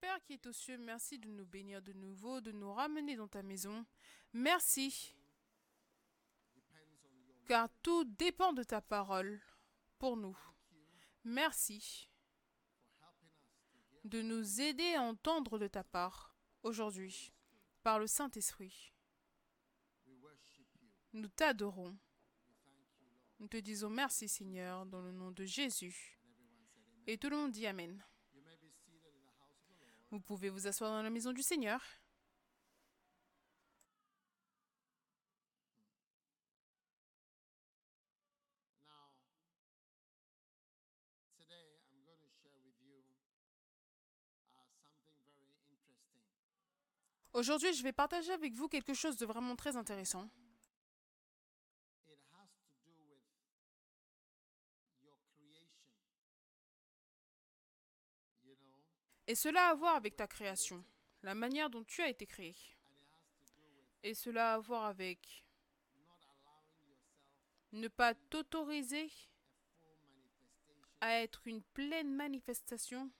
Père qui est aux cieux, merci de nous bénir de nouveau, de nous ramener dans ta maison. Merci, car tout dépend de ta parole pour nous. Merci de nous aider à entendre de ta part aujourd'hui par le Saint-Esprit. Nous t'adorons. Nous te disons merci Seigneur dans le nom de Jésus. Et tout le monde dit Amen. Vous pouvez vous asseoir dans la maison du Seigneur. Aujourd'hui, je vais partager avec vous quelque chose de vraiment très intéressant. Et cela a à voir avec ta création, la manière dont tu as été créé. Et cela a à voir avec ne pas t'autoriser à être une pleine manifestation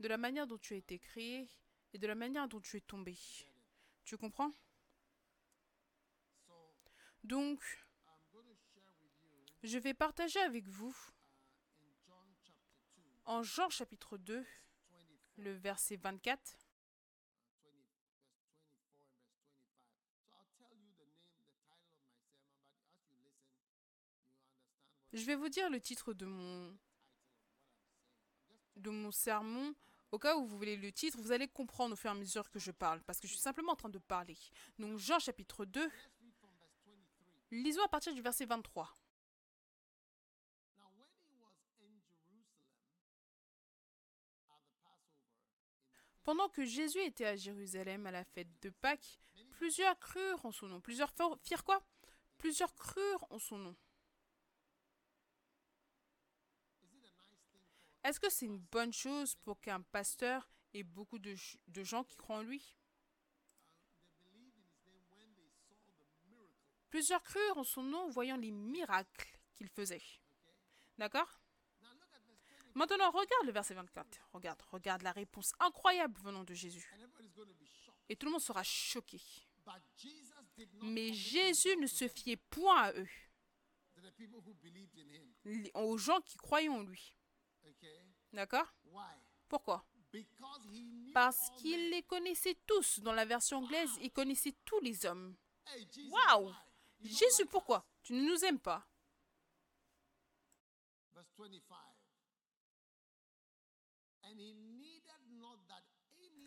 de la manière dont tu as été créé et de la manière dont tu es tombé. Tu comprends? Donc, je vais partager avec vous en Jean chapitre 2, le verset 24. Je vais vous dire le titre de mon, de mon sermon. Au cas où vous voulez le titre, vous allez comprendre au fur et à mesure que je parle, parce que je suis simplement en train de parler. Donc Jean chapitre 2, lisons à partir du verset 23. Pendant que Jésus était à Jérusalem à la fête de Pâques, plusieurs crurent en son nom. Plusieurs firent quoi? Plusieurs crurent en son nom. Est-ce que c'est une bonne chose pour qu'un pasteur ait beaucoup de, gens qui croient en lui? Plusieurs crurent en son nom voyant les miracles qu'il faisait. D'accord? Maintenant, regarde le verset 24. Regarde, regarde la réponse incroyable venant de Jésus. Et tout le monde sera choqué. Mais Jésus ne se fiait point à eux, aux gens qui croyaient en lui. D'accord? Pourquoi? Parce qu'il les connaissait tous. Dans la version anglaise, il connaissait tous les hommes. Waouh Jésus, pourquoi? Tu ne nous aimes pas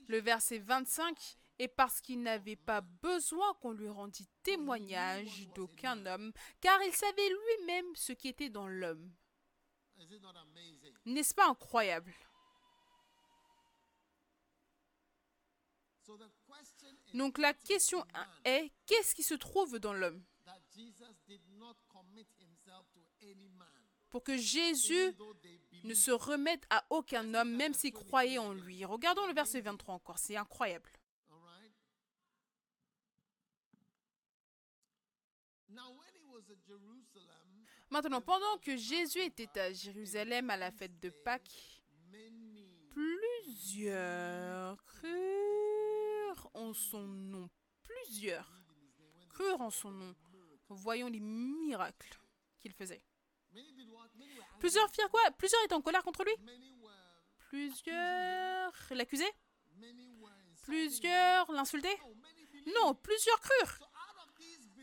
le verset 25 est parce qu'il n'avait pas besoin qu'on lui rendît témoignage d'aucun homme, car il savait lui-même ce qui était dans l'homme. N'est-ce pas incroyable? Donc la question est, qu'est-ce qui se trouve dans l'homme? Pour que Jésus ne se remette à aucun homme, même s'il croyait en lui. Regardons le verset 23 encore, c'est incroyable. Maintenant, pendant que Jésus était à Jérusalem à la fête de Pâques, plusieurs crurent en son nom. Plusieurs crurent en son nom, voyant les miracles qu'il faisait. Plusieurs firent quoi? Plusieurs étaient en colère contre lui? Plusieurs l'accusaient Plusieurs l'insultaient Non, plusieurs crurent.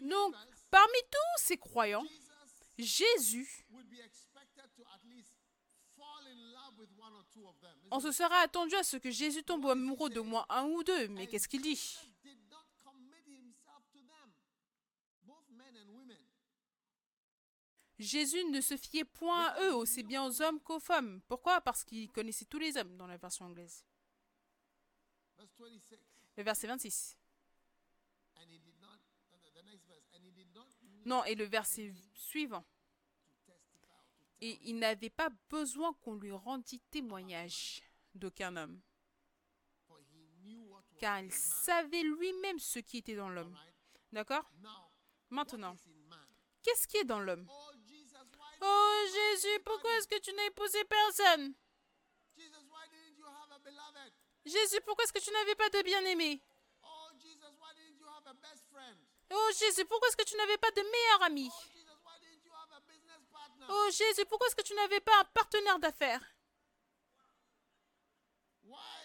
Donc, parmi tous ces croyants, Jésus, on se serait attendu à ce que Jésus tombe amoureux de moi un ou deux, mais qu'est-ce qu'il dit? Jésus ne se fiait point à eux, aussi bien aux hommes qu'aux femmes. Pourquoi? Parce qu'il connaissait tous les hommes dans la version anglaise. Le verset 26. Non, et le verset suivant. Et il n'avait pas besoin qu'on lui rendît témoignage d'aucun homme, car il savait lui-même ce qui était dans l'homme. D'accord? Maintenant, qu'est-ce qui est dans l'homme? Oh Jésus, pourquoi est-ce que tu n'as épousé personne? Jésus, pourquoi est-ce que tu n'avais pas de bien-aimé? Oh? Oh Jésus, pourquoi est-ce que tu n'avais pas de meilleur ami? Oh? Oh Jésus, pourquoi est-ce que tu n'avais pas un partenaire d'affaires?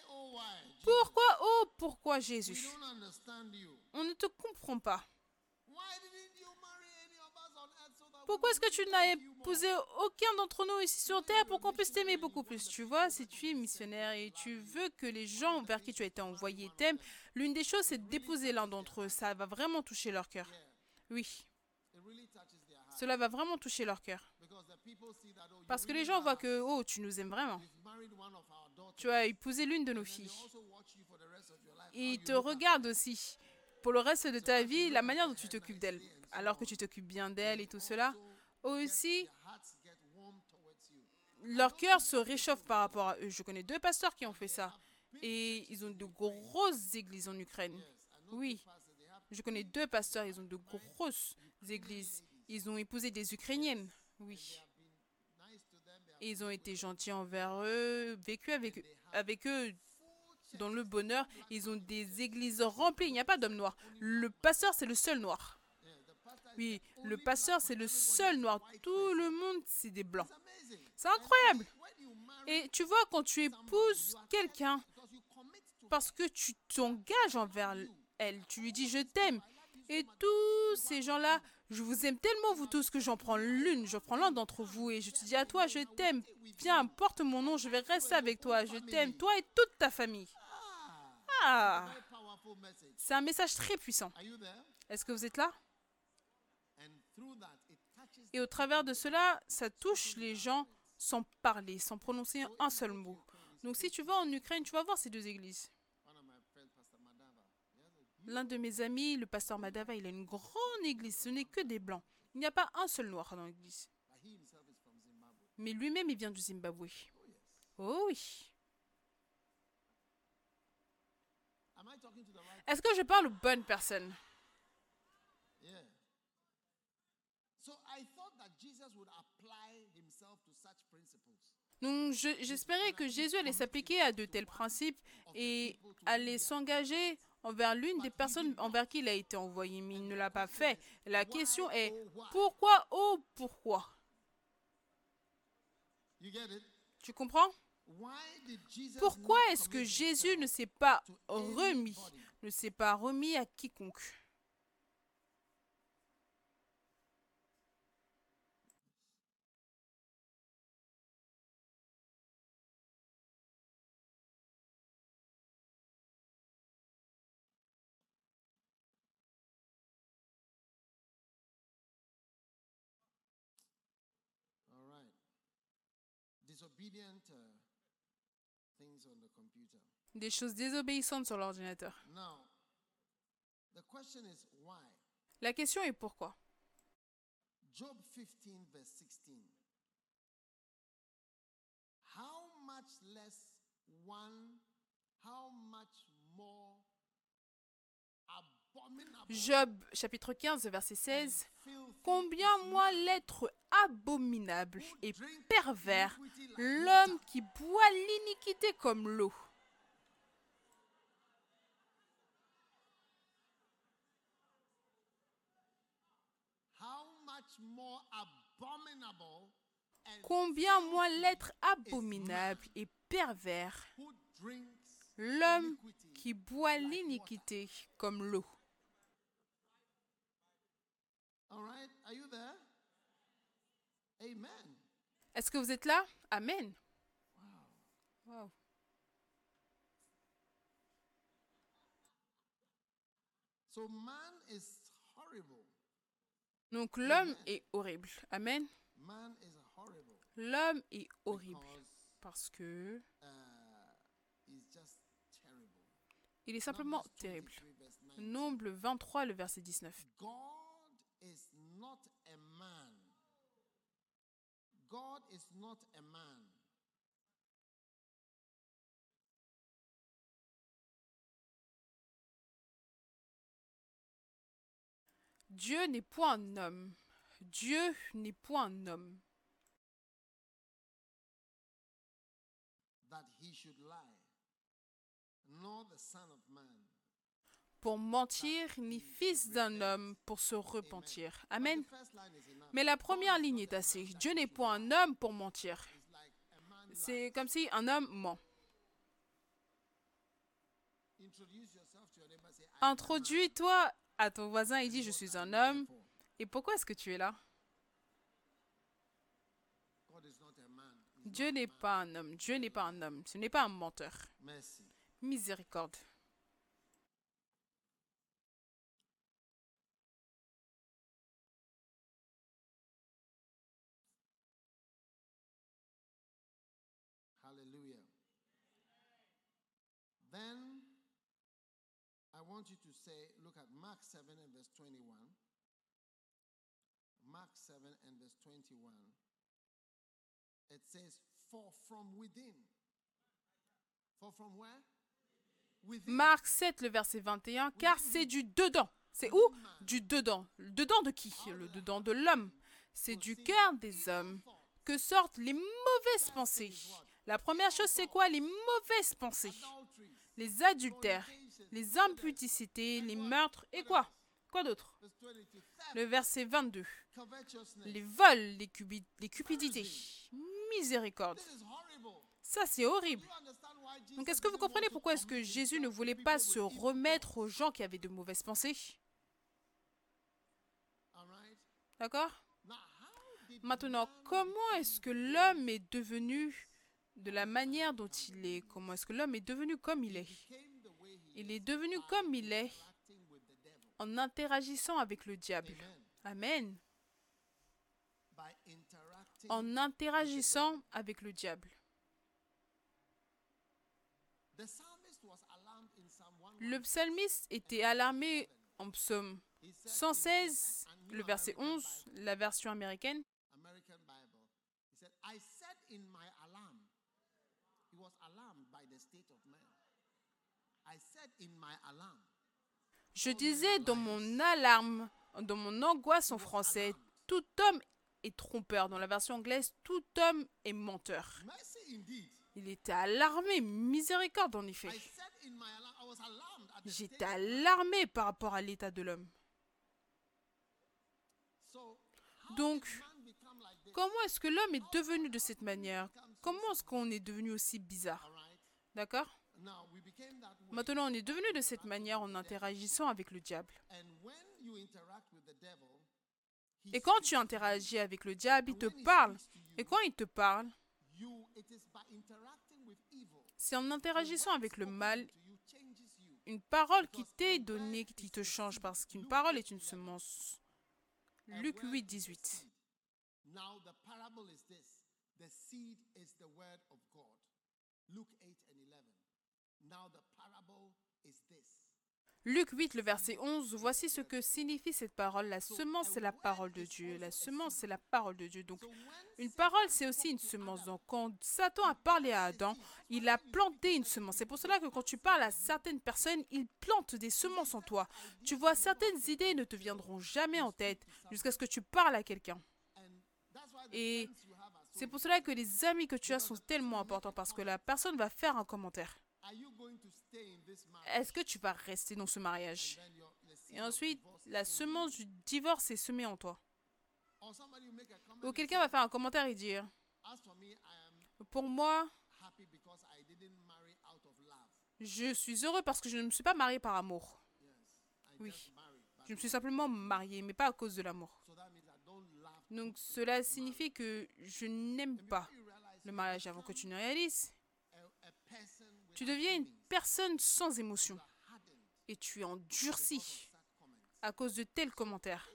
Oh, Pourquoi Oh pourquoi Jésus? On ne te comprend pas. Pourquoi est-ce que tu n'as épousé aucun d'entre nous ici sur Terre pour qu'on puisse t'aimer beaucoup plus? Tu vois, si tu es missionnaire et tu veux que les gens vers qui tu as été envoyé t'aiment, l'une des choses, c'est d'épouser l'un d'entre eux. Ça va vraiment toucher leur cœur. Oui, cela va vraiment toucher leur cœur. Parce que les gens voient que, oh, tu nous aimes vraiment. Tu as épousé l'une de nos filles. Et ils te regardent aussi. Pour le reste de ta vie, la manière dont tu t'occupes d'elle. Alors que tu t'occupes bien d'elle et tout cela. Aussi, leur cœur se réchauffe par rapport à eux. Je connais deux pasteurs qui ont fait ça. Et ils ont de grosses églises en Ukraine. Oui, je connais deux pasteurs, ils ont de grosses églises. Ils ont épousé des Ukrainiennes. Oui. Et ils ont été gentils envers eux, vécu avec, eux- avec eux dans le bonheur. Ils ont des églises remplies. Il n'y a pas d'homme noir. Le pasteur, c'est le seul noir. yeah, the pastor is Oui, le pasteur, c'est le seul noir. Tout le monde, c'est des blancs. C'est incroyable. Et tu vois, quand tu épouses quelqu'un, parce que tu t'engages envers elle, tu lui dis je t'aime. Et tous ces gens-là, je vous aime tellement vous tous que j'en prends l'une, je prends l'un d'entre vous et je te dis à toi je t'aime. Viens, porte mon nom, je vais rester avec toi, je t'aime, toi et toute ta famille. Ah, c'est un message très puissant. Est-ce que vous êtes là And through that, it touches Et au travers de cela, ça touche les gens sans parler, sans prononcer un seul mot. Donc si tu vas en Ukraine, tu vas voir ces deux églises. L'un de mes amis, le pasteur Madava, il a une grande église. Ce n'est que des blancs. Il n'y a pas un seul noir dans l'église. Mais lui-même, il vient du Zimbabwe. Oh oui. Am I talking to the right? Est-ce que je parle aux bonnes personnes Yeah. So I thought that Jesus would apply himself to such Donc je- j'espérais que Jésus allait s'appliquer à de tels principes et allait s'engager envers l'une des personnes envers qui il a été envoyé, mais il ne l'a pas fait. La question est pourquoi, oh pourquoi? Tu comprends? Pourquoi est-ce que Jésus ne s'est pas remis, ne s'est pas remis à quiconque All right. Disobedient uh, things on the computer. Des choses désobéissantes sur l'ordinateur. Now, the question is why? La question est pourquoi? Job 15, verse 16. How much less one, how much more abominable? Job chapitre 15 verset 16. Combien moins l'être abominable et pervers, l'homme qui boit l'iniquité comme l'eau. Combien moins l'être abominable et pervers, l'homme qui boit l'iniquité comme l'eau. All right, are you there? Amen. Est-ce que vous êtes là? Amen. Wow. So man is horrible. Donc l'homme est horrible. Amen. Man is horrible L'homme est horrible because parce que uh, il est simplement terrible. 23 verse 19. Nombre 23, le verset 19. God is not a man. Dieu n'est point un homme. Dieu n'est point un homme. that he should lie. nor the Son of. Pour mentir, ni fils d'un homme pour se repentir. Amen. Mais la première ligne est assez. Dieu n'est pas un homme pour mentir. C'est comme si un homme ment. Introduis-toi à ton voisin et dis je suis un homme. Et pourquoi est-ce que tu es là? Dieu n'est pas un homme. Dieu n'est pas un homme. Ce n'est pas un menteur. Miséricorde. Then I want you to say, look at Mark 7 and verse 21. Mark 7 and verse 21. It says, For from within. For from where? Within. Marc 7, le verset 21, car c'est du dedans. C'est où? Du dedans. Le dedans de qui? Le dedans de l'homme. C'est du cœur des hommes que sortent les mauvaises pensées. La première chose, c'est quoi? Les mauvaises pensées. Les adultères, les impudicités, les meurtres et quoi? Quoi d'autre? Verse 22, theft, Le verset 22. covetousness. Les vols, les, les cupidités. Miséricorde. Ça, c'est horrible. Donc, est-ce que vous comprenez pourquoi est-ce que Jésus ne voulait pas se remettre aux gens qui avaient de mauvaises pensées? D'accord? Maintenant, comment est-ce que l'homme est devenu de la manière dont il est Comment est-ce que l'homme est devenu comme il est Il est devenu comme il est en interagissant avec le diable. Amen. En interagissant avec le diable. The psalmist was alarmed in Psalm 1. Le psalmiste était alarmé en psaume He said 116, in the le verset 11, la version américaine. American Bible, he said, I said in my alarm. He was alarmed by the state of man. I said in my alarm. Je disais dans mon alarme, dans mon angoisse en français, tout homme est trompeur. Dans la version anglaise, tout homme est menteur. Il était alarmé, miséricorde en effet. J'étais alarmé par rapport à l'état de l'homme. Donc, comment est-ce que l'homme est devenu de cette manière? Comment est-ce qu'on est devenu aussi bizarre? D'accord? Maintenant, on est devenu de cette manière en interagissant avec le diable. Et quand tu interagis avec le diable, il te parle. Et quand il te parle, c'est en interagissant avec le mal, une parole qui t'est donnée qui te change parce qu'une parole est une semence. Luc 8, 18. Now the parable is this. The seed is the word of God. Luke 8 and 11. Now the parable is this. Luc 8, le verset 11, voici ce que signifie cette parole. La semence, c'est la parole de Dieu. La semence, c'est la parole de Dieu. Donc, une parole, c'est aussi une semence. Donc, quand Satan a parlé à Adam, il a planté une semence. C'est pour cela que quand tu parles à certaines personnes, il plante des semences en toi. Tu vois, certaines idées ne te viendront jamais en tête jusqu'à ce que tu parles à quelqu'un. Et c'est pour cela que les amis que tu as sont tellement importants parce que la personne va faire un commentaire. Est-ce que tu vas rester dans ce mariage? Et ensuite, la semence du divorce est semée en toi. Ou quelqu'un va faire un commentaire et dire Pour moi, je suis heureux parce que je ne me suis pas marié par amour. Oui. Je me suis simplement marié, mais pas à cause de l'amour. Donc cela signifie que je n'aime pas le mariage avant que tu ne réalises? a, a person with Tu deviens une personne sans émotion et tu es endurci à cause de tels commentaires.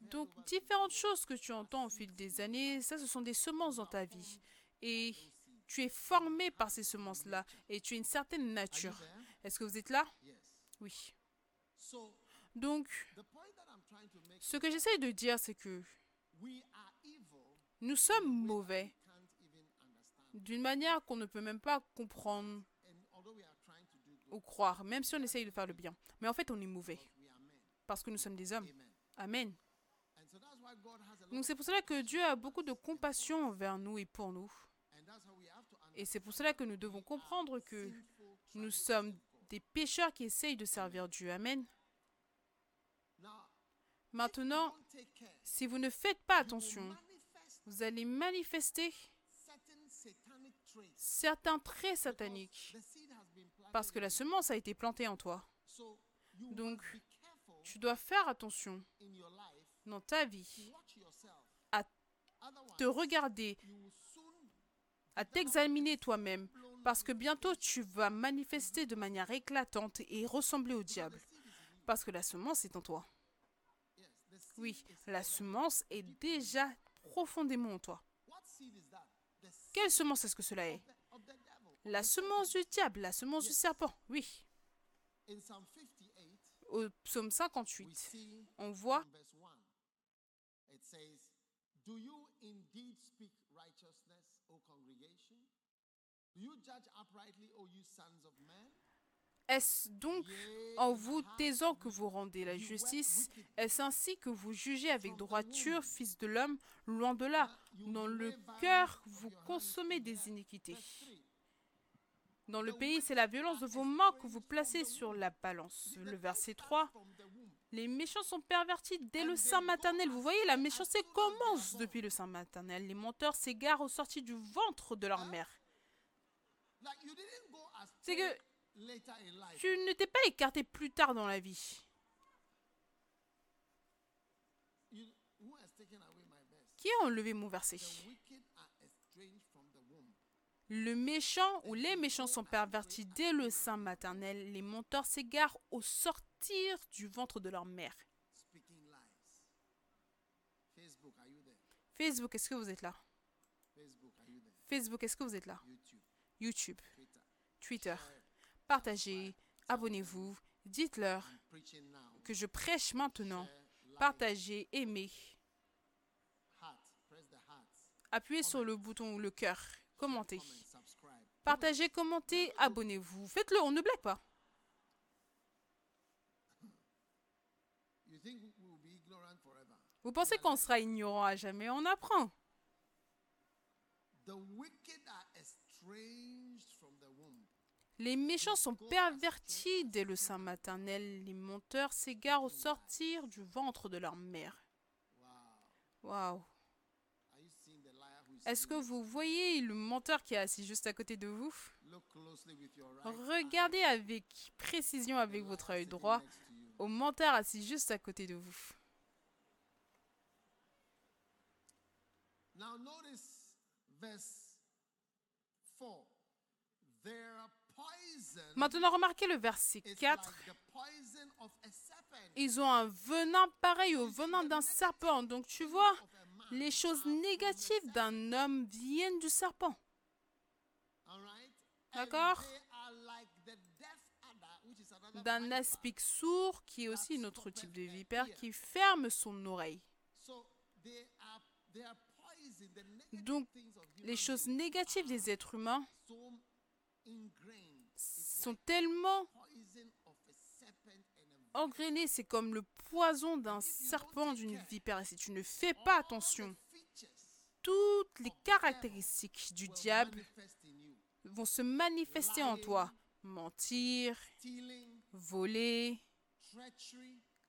Donc différentes choses que tu entends au fil des années, ça ce sont des semences dans ta vie. Et tu es formé par ces semences-là et tu as une certaine nature. Est-ce que vous êtes là? Oui. Donc, ce que j'essaie de dire, c'est que nous sommes mauvais. D'une manière qu'on ne peut même pas comprendre ou croire, même si on essaye de faire le bien. Mais en fait, on est mauvais parce que nous sommes des hommes. Amen. Donc c'est pour cela que Dieu a beaucoup de compassion envers nous et pour nous. Et c'est pour cela que nous devons comprendre que Nous sommes des pécheurs qui essayent de servir Dieu. Amen. Maintenant, si vous ne faites pas attention, vous allez manifester. Certains traits sataniques parce que la semence a été plantée en toi. Donc, Tu dois faire attention dans ta vie à te regarder, à t'examiner toi-même parce que bientôt tu vas manifester de manière éclatante et ressembler au diable parce que la semence est en toi. Oui, la semence est déjà profondément en toi. What seed is that? The seed Quelle semence est-ce que cela est? La semence du diable, la semence du serpent. Oui. serpent. In Psalm 58, Au psaume we 58, see on voit Est-ce donc en vous taisant que vous rendez la justice? Est-ce ainsi que vous jugez avec droiture, fils de l'homme Loin de là? Dans le cœur, vous consommez des iniquités. Verse 3, Dans le pays, c'est la violence de vos mains que vous placez sur la balance. Le verset starts 3. from the womb. Les méchants sont pervertis dès le sein maternel. Vous voyez, la méchanceté commence depuis le sein maternel. Les menteurs s'égarent au sorti du ventre de leur mère. C'est que. Tu ne t'es pas écarté plus tard dans la vie. Qui a enlevé mon verset? Le méchant ou les méchants sont pervertis dès le sein maternel. Les menteurs s'égarent au sortir du ventre de leur mère. Facebook, est-ce que vous êtes là? Facebook, est-ce que vous êtes là? YouTube, Twitter. Partagez, abonnez-vous, dites-leur que je prêche maintenant. Partagez, aimez. Appuyez sur le bouton ou le cœur. Commentez. Partagez, commentez, abonnez-vous. Faites-le, on ne blague pas. Vous pensez qu'on sera ignorant à jamais? On apprend. The wicked are estranged from the womb. Les méchants sont pervertis dès le sein maternel. Les menteurs s'égarent au sortir du ventre de leur mère. Waouh. Est-ce que vous voyez le menteur qui est assis juste à côté de vous? Regardez avec précision avec votre œil droit au menteur assis juste à côté de vous. Now notice verse 4. Their poison Maintenant, remarquez le verset is 4. like the poison of a serpent. Ils ont un venin pareil au venin d'un serpent. Donc tu vois, les choses the négatives d'un homme viennent du serpent. D'accord? D'un aspic sourd qui est aussi une autre type de vipère qui ferme son oreille. Donc, Les choses négatives des êtres humains sont tellement engrainées. C'est comme le poison d'un serpent, d'une vipère. Si tu ne fais pas attention, toutes les caractéristiques du diable vont se manifester en toi. Mentir, voler,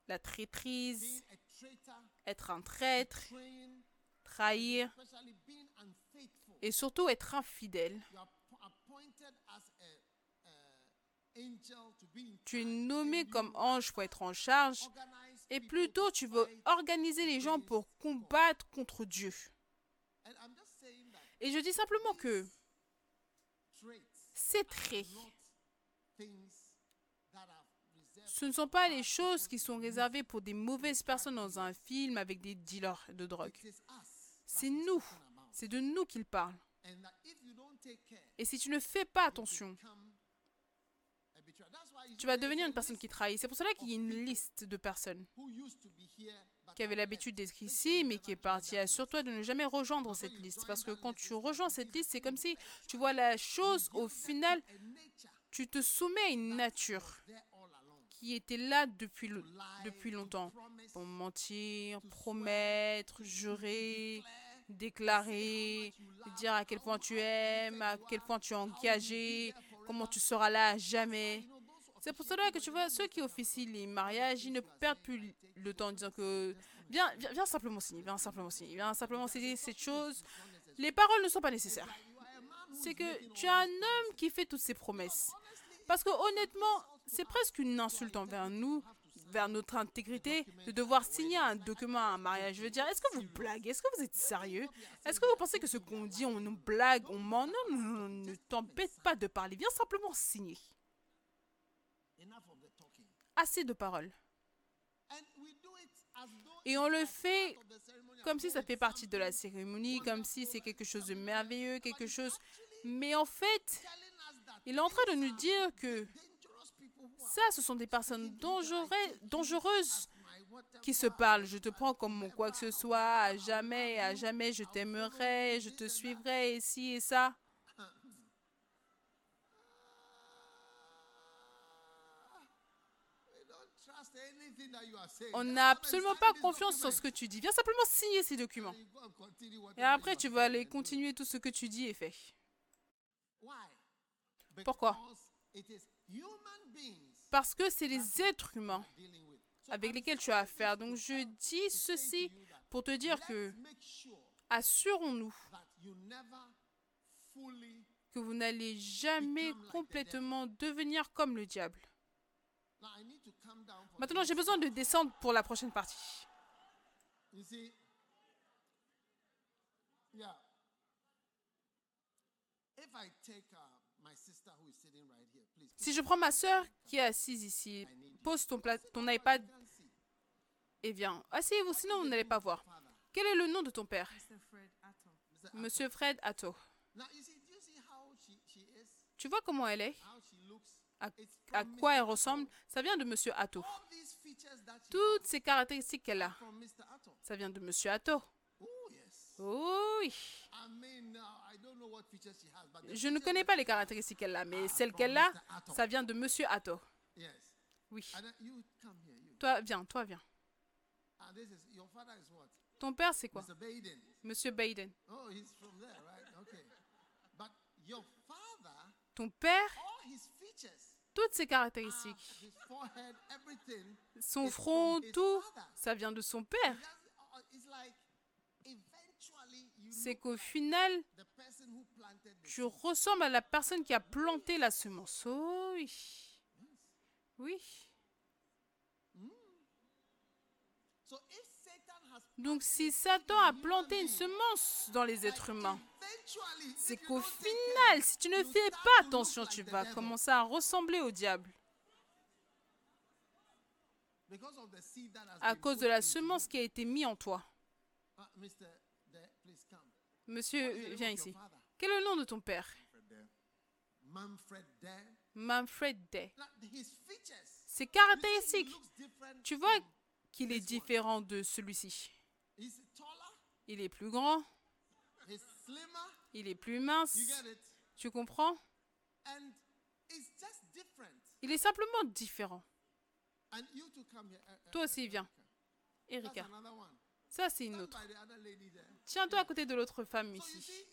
la traîtrise, être un traître, trahir et surtout être infidèle. You are po- appointed as a, a angel to be in Tu es nommé comme ange pour être en charge et plutôt tu veux organiser les gens pour combattre contre Dieu. Et je dis simplement que ces traits, ce ne sont pas les choses qui sont réservées pour des mauvaises personnes dans un film avec des dealers de drogue. C'est nous. C'est de nous qu'il parle. Et si tu ne fais pas attention, tu vas devenir une personne qui trahit. C'est pour cela qu'il y a une liste de personnes qui avaient l'habitude d'être ici, mais qui est partie. Assure-toi de ne jamais rejoindre cette liste. Parce que quand tu rejoins cette liste, c'est comme si tu vois la chose, au final, tu te soumets à une nature qui était là depuis, depuis longtemps. Pour mentir, promettre, jurer, déclarer, dire à quel point tu aimes, à quel point tu es engagé, comment tu seras là à jamais. C'est pour cela que tu vois, ceux qui officient les mariages, ils ne perdent plus le temps en disant que viens, viens, viens simplement signer, viens simplement signer, viens simplement signer cette chose. Les paroles ne sont pas nécessaires. C'est que tu as un homme qui fait toutes ces promesses. Parce que honnêtement, c'est presque une insulte envers nous, vers notre intégrité, de devoir signer un document à un mariage. Je veux dire, est-ce que vous blaguez? Est-ce que vous êtes sérieux? Est-ce que vous pensez que ce qu'on dit, on nous blague, on ment? Non, ne t'embête pas de parler. Viens simplement signer. Enough of the talking. Assez de paroles. Et on le fait comme si ça fait partie de la cérémonie, comme si c'est quelque chose de merveilleux, quelque chose. Mais en fait, il est en train de nous dire que ça, ce sont des personnes dangereuses, qui se parlent. Je te prends comme mon quoi que ce soit, à jamais, à jamais, je t'aimerai, je te suivrai, et ci et ça. we don't trust anything that you are saying. On n'a absolument pas confiance en ce que tu dis. Viens simplement signer ces documents. Et après, tu vas aller continuer tout ce que tu dis et fais. Pourquoi? Parce que c'est les êtres humains avec lesquels tu as affaire. Donc je dis ceci pour te dire que assurons-nous que vous n'allez jamais complètement devenir comme le diable. Maintenant, j'ai besoin de descendre pour la prochaine partie. You see, yeah. If I take uh, my sister who is sitting right here, please. Si je prends ma sœur qui est assise ici, pose ton, pla- ton iPad et viens. Asseyez-vous, sinon vous n'allez pas voir. Quel est le nom de ton père? Monsieur Fred Atto. Tu vois comment elle est? À, quoi elle ressemble Ça vient de Monsieur Atto. Toutes ces caractéristiques qu'elle a, ça vient de Monsieur Atto. Oh oui. Uh, Je ne connais pas les caractéristiques qu'elle a, mais Ah, celles qu'elle a, ça vient de Monsieur Atto. Oui. You. Toi, viens, toi, viens. What? Ton père, c'est quoi? Baden. Monsieur Biden. Oh, Ton père, toutes ses ah, caractéristiques, his forehead, everything, son front, tout, ça vient de son père. Uh, you C'est qu'au final, the person who planted the tu ressembles à la personne qui a planté la semence. Oh oui. Oui. So if Satan has Donc si Satan a planté une semence dans les êtres humains, c'est qu'au final, si tu ne fais pas attention, tu vas commencer à ressembler au diable à cause de la semence qui a été mise en toi. Monsieur, viens ici. Quel est le nom de ton père? Manfred Day. Ses caractéristiques, tu vois qu'il est différent de celui-ci. Il est plus grand, il est plus mince. Tu comprends? Il est simplement différent. Uh, uh, Toi aussi, viens. Erika, ça c'est une autre. Tiens-toi à côté de l'autre femme ici.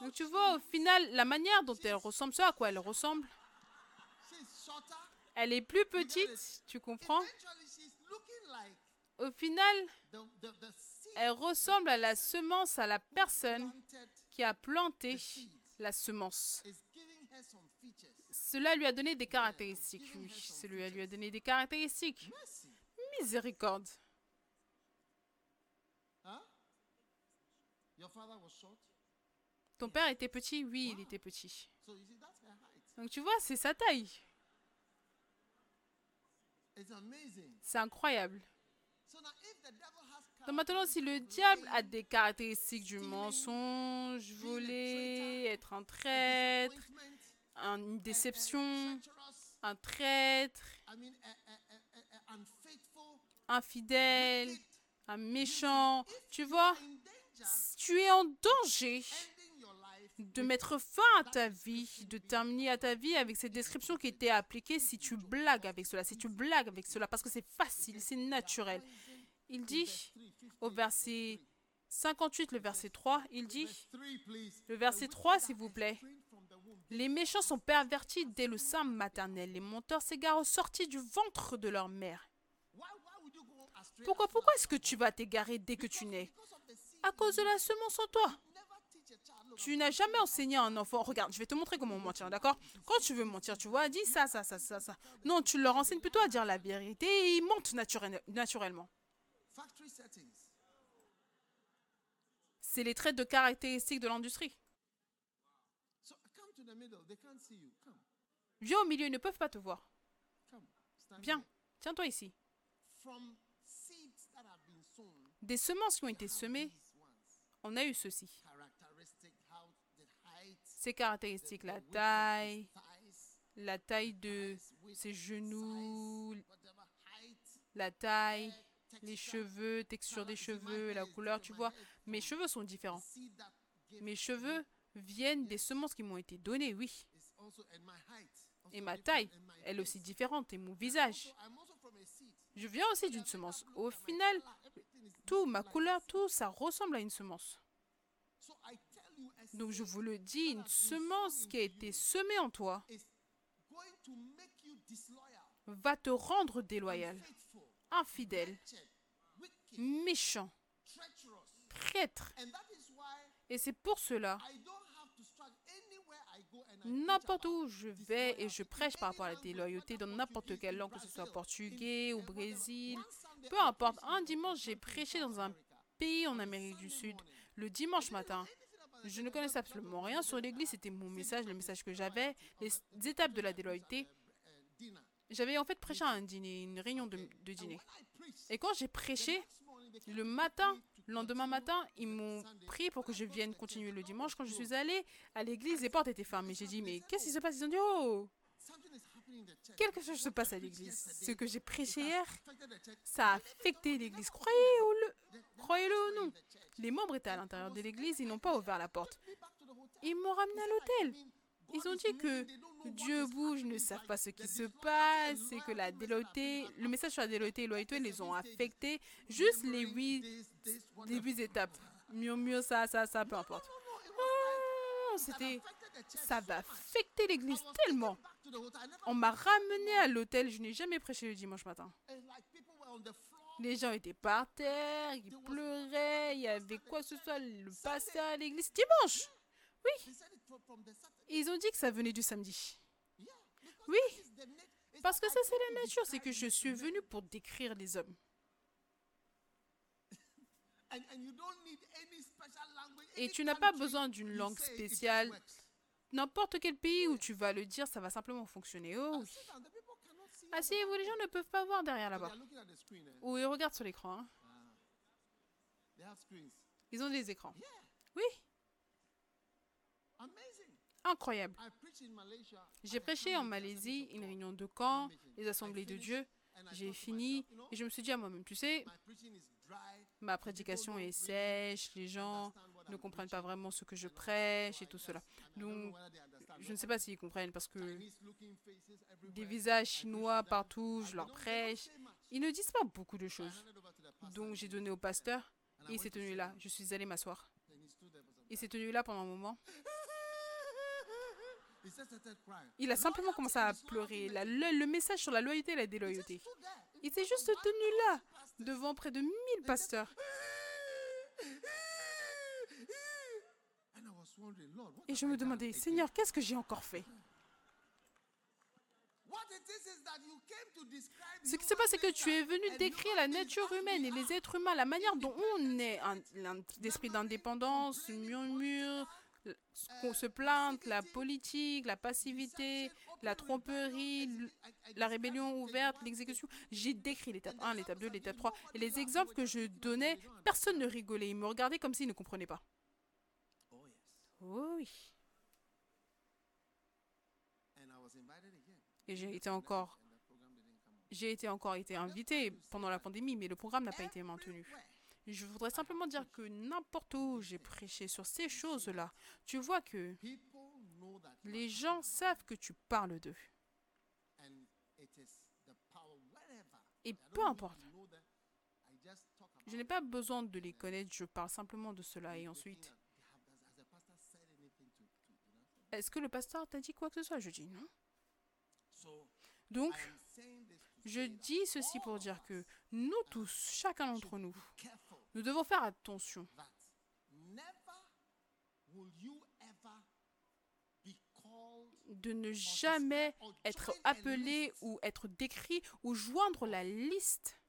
Donc tu vois, au final, la manière dont elle ressemble, ce à quoi elle ressemble, elle est plus petite, tu comprends? Au final, elle ressemble à la semence, à la personne qui a planté la semence. Cela lui a donné des caractéristiques, oui. Cela lui a donné des caractéristiques. Miséricorde. Ton père était petit? Oui, il était petit. Donc tu vois, c'est sa taille. C'est incroyable. Donc maintenant, si le diable a des caractéristiques du mensonge, voler, être un traître, une déception, un traître, infidèle, un méchant, tu vois, in danger, tu es en danger de mettre fin à ta vie, de terminer à ta vie avec cette description qui était appliquée si tu blagues avec cela, si tu blagues avec cela, parce que c'est facile, c'est naturel. Il dit au verset 58, le verset 3, il dit, Verse 3, please. le verset 3 s'il vous plaît. Les méchants sont pervertis dès le sein maternel. Les menteurs s'égarent sortis du ventre de leur mère. Pourquoi, est-ce que tu vas t'égarer dès que tu nais? À cause de la semence en toi. Tu n'as jamais enseigné à un enfant. Regarde, je vais te montrer comment mentir, d'accord? Quand tu veux mentir, tu vois, dis ça, ça, ça, ça, ça. Non, tu leur enseignes plutôt à dire la vérité et ils mentent naturel- naturellement. C'est les traits de caractéristiques de l'industrie. Viens au milieu, ils ne peuvent pas te voir. Viens, tiens-toi ici. Des semences qui ont été semées, on a eu ceci. Ces caractéristiques, la taille, la taille de ses genoux, la taille, les cheveux, texture des cheveux, la couleur, tu vois. Mes cheveux sont différents. Mes cheveux viennent des semences qui m'ont été données, oui. Et ma taille, elle face. aussi différente, et mon visage. Je viens aussi d'une semence. Au final, tout, ma couleur, tout, ça ressemble à une semence. Donc je vous le dis, une semence qui a été semée en toi va te rendre déloyal, infidèle, méchant, traître. Et c'est pour cela, n'importe où je vais et je prêche par rapport à la déloyauté, dans n'importe quelle langue, que ce soit portugais ou Brésil, peu importe. Un dimanche, j'ai prêché dans un pays en Amérique du Sud, le dimanche matin. Je ne connaissais absolument rien sur l'église, c'était mon message, le message que j'avais, les étapes de la déloyauté. J'avais en fait prêché à un dîner, une réunion de, de dîner. Et quand j'ai prêché, le matin, le lendemain matin, ils m'ont prié pour que je vienne continuer le dimanche. Quand je suis allée à l'église, les portes étaient fermées. J'ai dit, mais qu'est-ce qui se passe? Ils ont dit, oh, quelque chose se passe à l'église. Ce que j'ai prêché hier, ça a affecté l'église. Croyez-le, croyez-le ou non. Les membres étaient à l'intérieur de l'église, ils n'ont pas ouvert la porte. Ils m'ont ramené à l'hôtel. Ils ont dit que Dieu bouge, ne savent pas ce qui se passe, et que la le message sur la déloyauté et loyauté les ont affectés. Juste les huit, les huit étapes. Murmure, ça, ça, ça, peu importe. Oh, c'était, ça va affecter l'église tellement. On m'a ramené à l'hôtel, je n'ai jamais prêché le dimanche matin. Les gens étaient par terre, ils pleuraient, il y avait quoi que ce soit, le pasteur à l'église. Dimanche They Ils ont dit que ça venait du samedi. Oui, parce que ça c'est la nature, c'est que je suis venu pour décrire les hommes. Et tu n'as pas besoin d'une langue spéciale. N'importe quel pays où tu vas le dire, ça va simplement fonctionner. Oh oui. See. us. Asseyez-vous, les gens ne peuvent pas voir derrière là-bas. eh? Ou ils regardent sur l'écran. hein. Screens. Ils ont des écrans. Oui. Incroyable. I preached in Malaysia. J'ai prêché en Malaisie une réunion de camp, les assemblées de Dieu. J'ai fini et je me suis dit à moi-même, tu sais, my preaching is dry. ma prédication est sèche, les gens ne comprennent pas vraiment ce que je prêche et tout cela. I don't know Donc, je ne sais pas s'ils comprennent parce que des visages chinois partout, je leur prêche. Ils ne disent pas beaucoup de choses. Donc j'ai donné au pasteur et il s'est tenu là. Je suis allée m'asseoir. Il s'est tenu là pendant un moment. Il a simplement commencé à pleurer. La- le, le message sur la loyauté et la déloyauté. Il s'est juste tenu là, devant près de 1000 pasteurs. Et je me demandais? Seigneur, qu'est-ce que j'ai encore fait? Ce qui se passe, c'est que tu es venu décrire la nature humaine et les êtres humains, la manière dont on est, un, un esprit d'indépendance, murmure, qu'on se plainte, la politique, la passivité, la tromperie, la rébellion ouverte, l'exécution. J'ai décrit l'étape 1, l'étape 2, l'étape 3. Et les exemples que je donnais, personne ne rigolait. Ils me regardaient comme s'ils ne comprenaient pas. Oh oui. Et j'ai été encore, j'ai été encore été invité pendant la pandémie, mais le programme n'a pas été maintenu. Je voudrais simplement dire que n'importe où j'ai prêché sur ces choses-là, tu vois que les gens savent que tu parles d'eux. Et peu importe. Je n'ai pas besoin de les connaître, je parle simplement de cela. Et ensuite? Est-ce que le pasteur t'a dit quoi que ce soit? Je dis non. Donc, je dis ceci pour dire que nous tous, chacun d'entre nous, nous devons faire attention de ne jamais être appelé ou être décrit ou joindre la liste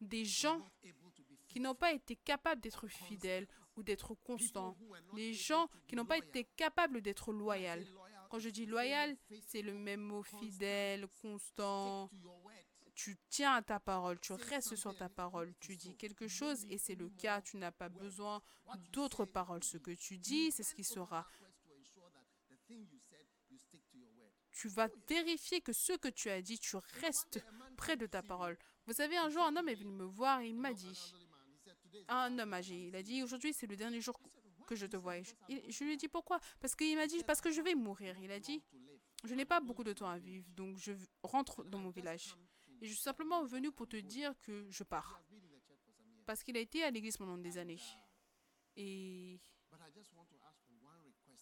des gens qui n'ont pas été capables d'être fidèles ou d'être constants. Les gens qui n'ont pas été capables d'être loyaux. Quand je dis loyal, c'est le même mot fidèle, constant. Tu tiens à ta parole, tu restes sur ta parole. Tu dis quelque chose et c'est le cas. Tu n'as pas besoin d'autres paroles. Ce que tu dis, c'est ce qui sera. Tu vas vérifier que ce que tu as dit, tu restes près de ta parole. Vous savez, un jour, un homme est venu me voir et il m'a dit, un homme âgé, il a dit, aujourd'hui, c'est le dernier jour que je te vois. Et je, il- je lui ai dit, pourquoi? Parce qu'il m'a dit, parce que je vais mourir. Il a dit, je n'ai pas beaucoup de temps à vivre, donc je rentre dans mon village. Et je suis simplement venu pour te dire que je pars. Parce qu'il a été à l'église pendant des années. Et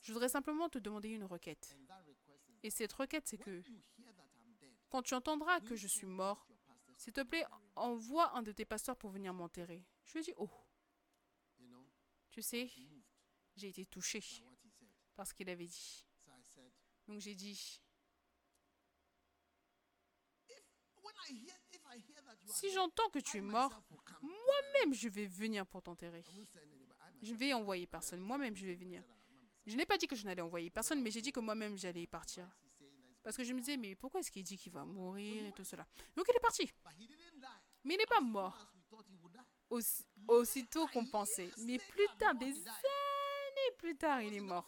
je voudrais simplement te demander une requête. Et cette requête, c'est que quand tu entendras que je suis mort, s'il te plaît, envoie un de tes pasteurs pour venir m'enterrer. Je lui ai dit, oh, tu sais, j'ai été touché par ce qu'il avait dit. Donc j'ai dit, when I hear, if I hear that you are si j'entends que tu es mort, moi-même je vais venir pour t'enterrer. Je myself vais envoyer personne, moi-même je vais venir. Je n'ai pas dit que je n'allais envoyer personne, mais j'ai dit que moi-même j'allais partir. Parce que je me disais, mais pourquoi est-ce qu'il dit qu'il va mourir et tout cela? Donc il est parti. Mais il n'est pas mort. aussi- aussitôt qu'on pensait. Mais plus tard, des années plus tard, il est mort.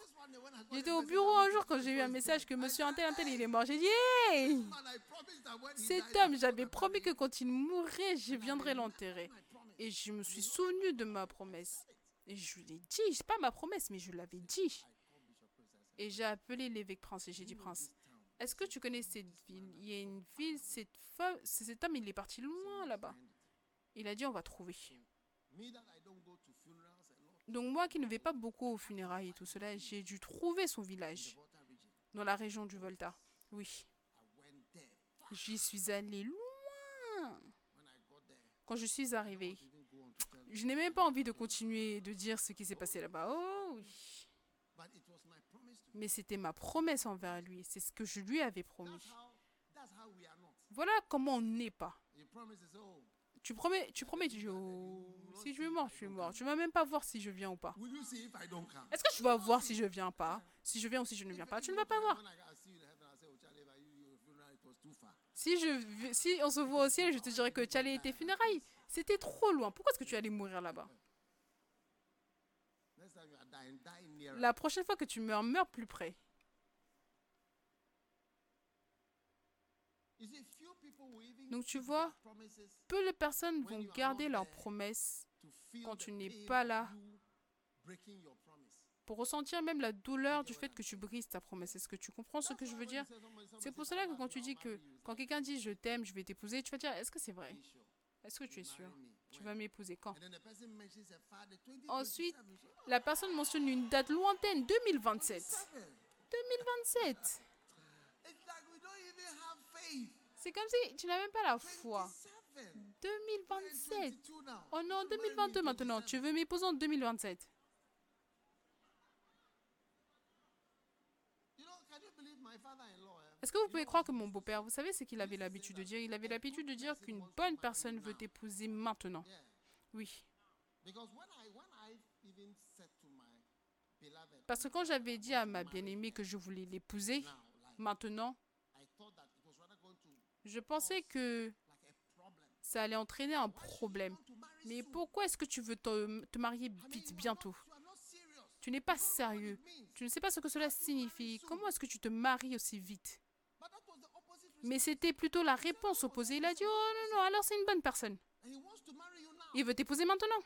J'étais au bureau un jour quand j'ai eu un message que monsieur I un tel, un said, tel, il est mort. J'ai dit, hey Cet homme, j'avais promis que quand il mourrait, je viendrais l'enterrer. Et je me suis souvenu de ma promesse. Et je lui ai dit, c'est pas ma promesse, mais je l'avais dit. Et j'ai appelé l'évêque Prince et j'ai dit, Prince, est-ce que tu connais cette ville? Il y a une ville, cette femme, cet homme, il est parti loin là-bas. Il a dit, on va trouver. Me that I don't go to funerals a lot Donc moi qui ne vais pas beaucoup aux funérailles et tout cela, j'ai dû trouver son village dans la région du Volta. Oui, j'y suis allé loin. Quand je suis arrivé, I didn't go on to tell je n'ai même pas envie de continuer de dire ce qui s'est passé là-bas. Oh oui. Mais c'était ma promesse envers lui. C'est ce que je lui avais promis. Voilà comment on n'est pas. Tu promets, tu promets, tu dis, oh, si je suis mort, je suis mort. Tu vas même pas voir si je viens ou pas. Est-ce que tu vas voir si je viens pas? Si je viens ou si je ne viens pas, tu ne vas pas voir. Oh. Si, je, si on se voit au ciel, je te dirais que tu allais tes funérailles. C'était trop loin. Pourquoi est-ce que tu allais mourir là-bas? La prochaine fois que tu meurs, meurs plus près. Donc tu vois, peu de personnes vont garder leurs promesses quand tu n'es pas là. pour ressentir même la douleur du fait que tu brises ta promesse. Est-ce que tu comprends ce que je veux dire? C'est pour cela que quand tu dis que quand quelqu'un dit je t'aime, je vais t'épouser, tu vas dire est-ce que c'est vrai? Est-ce que tu es sûr? Tu vas m'épouser quand? Ensuite, la personne mentionne une date lointaine, 2027. 2027 C'est comme si tu n'as même pas la foi. 2027 Oh non, 2022 maintenant. Tu veux m'épouser en 2027 Est-ce que vous pouvez croire que mon beau-père, vous savez ce qu'il avait l'habitude de dire? Il avait l'habitude de dire qu'une bonne personne veut t'épouser maintenant. Oui. Parce que quand j'avais dit à ma bien-aimée que je voulais l'épouser, maintenant, je pensais que ça allait entraîner un problème. Mais pourquoi est-ce que tu veux te, marier vite, bientôt? Tu n'es pas sérieux. Tu ne sais pas ce que cela signifie. Comment est-ce que tu te maries aussi vite? Mais c'était plutôt la réponse opposée. Il a dit, oh non, non, alors c'est une bonne personne. Il veut t'épouser maintenant.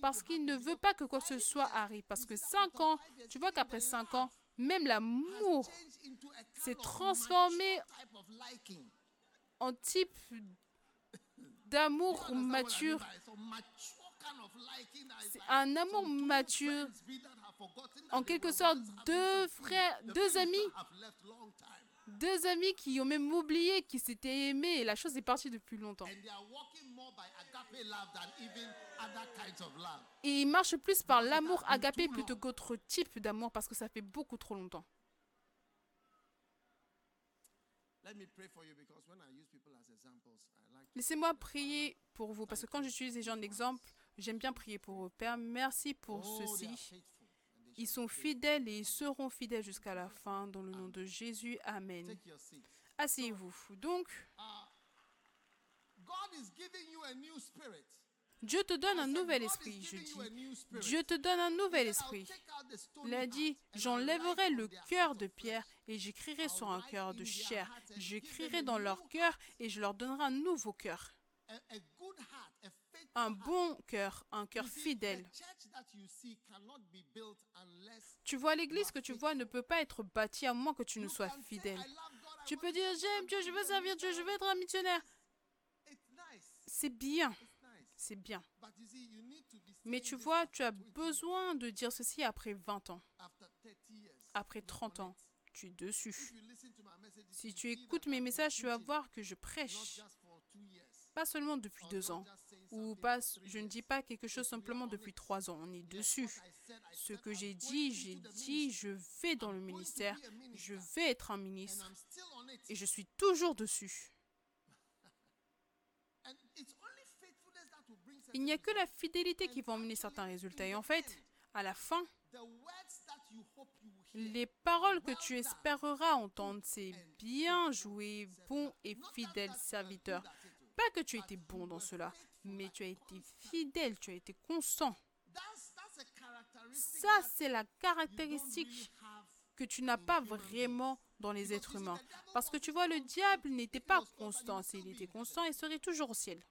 Parce qu'il ne veut pas que quoi que ce soit arrive. Parce que 5 ans, tu vois qu'après 5 ans, même l'amour s'est transformé en type d'amour mature. C'est un amour mature. en quelque sorte deux frères, deux amis, deux amis qui ont même oublié qu'ils s'étaient aimés et la chose est partie depuis longtemps. Et ils marchent plus par l'amour agapé plutôt qu'autre type d'amour parce que ça fait beaucoup trop longtemps. Laissez-moi prier pour vous parce que quand j'utilise les gens d'exemple, j'aime bien prier pour eux. Père, merci pour ceci. Ils sont fidèles et ils seront fidèles jusqu'à la fin. Dans le nom de Jésus, Amen. Asseyez-vous. Donc, Dieu te donne un nouvel esprit, je dis. Dieu te donne un nouvel esprit. Il a dit, j'enlèverai le cœur de pierre et j'écrirai sur un cœur de chair. J'écrirai dans leur cœur et je leur donnerai un nouveau cœur. Un bon cœur, un cœur fidèle. Tu vois, l'église que tu vois ne peut pas être bâtie à moins que tu ne sois fidèle. Tu peux dire, j'aime Dieu, je veux servir Dieu, je veux être un missionnaire. C'est bien c'est bien. Mais tu vois, tu as besoin de dire ceci après 20 ans, après 30 ans. Tu es dessus. Si tu écoutes mes messages, tu vas voir que je prêche. Pas seulement depuis deux ans, ou pas, je ne dis pas quelque chose simplement depuis trois ans, on est dessus. Ce que j'ai dit, j'ai dit, je vais dans le ministère, je vais être un ministre, et je suis toujours dessus. Il n'y a que la fidélité qui va emmener certains résultats. Et en fait, à la fin, les paroles que tu espéreras entendre, c'est bien joué, bon et fidèle serviteur. Pas que tu étais bon dans cela, mais tu as été fidèle, tu as été constant. Ça, c'est la caractéristique que tu n'as pas vraiment dans les êtres humains. Parce que tu vois, le diable n'était pas constant. S'il était constant, il serait toujours au ciel.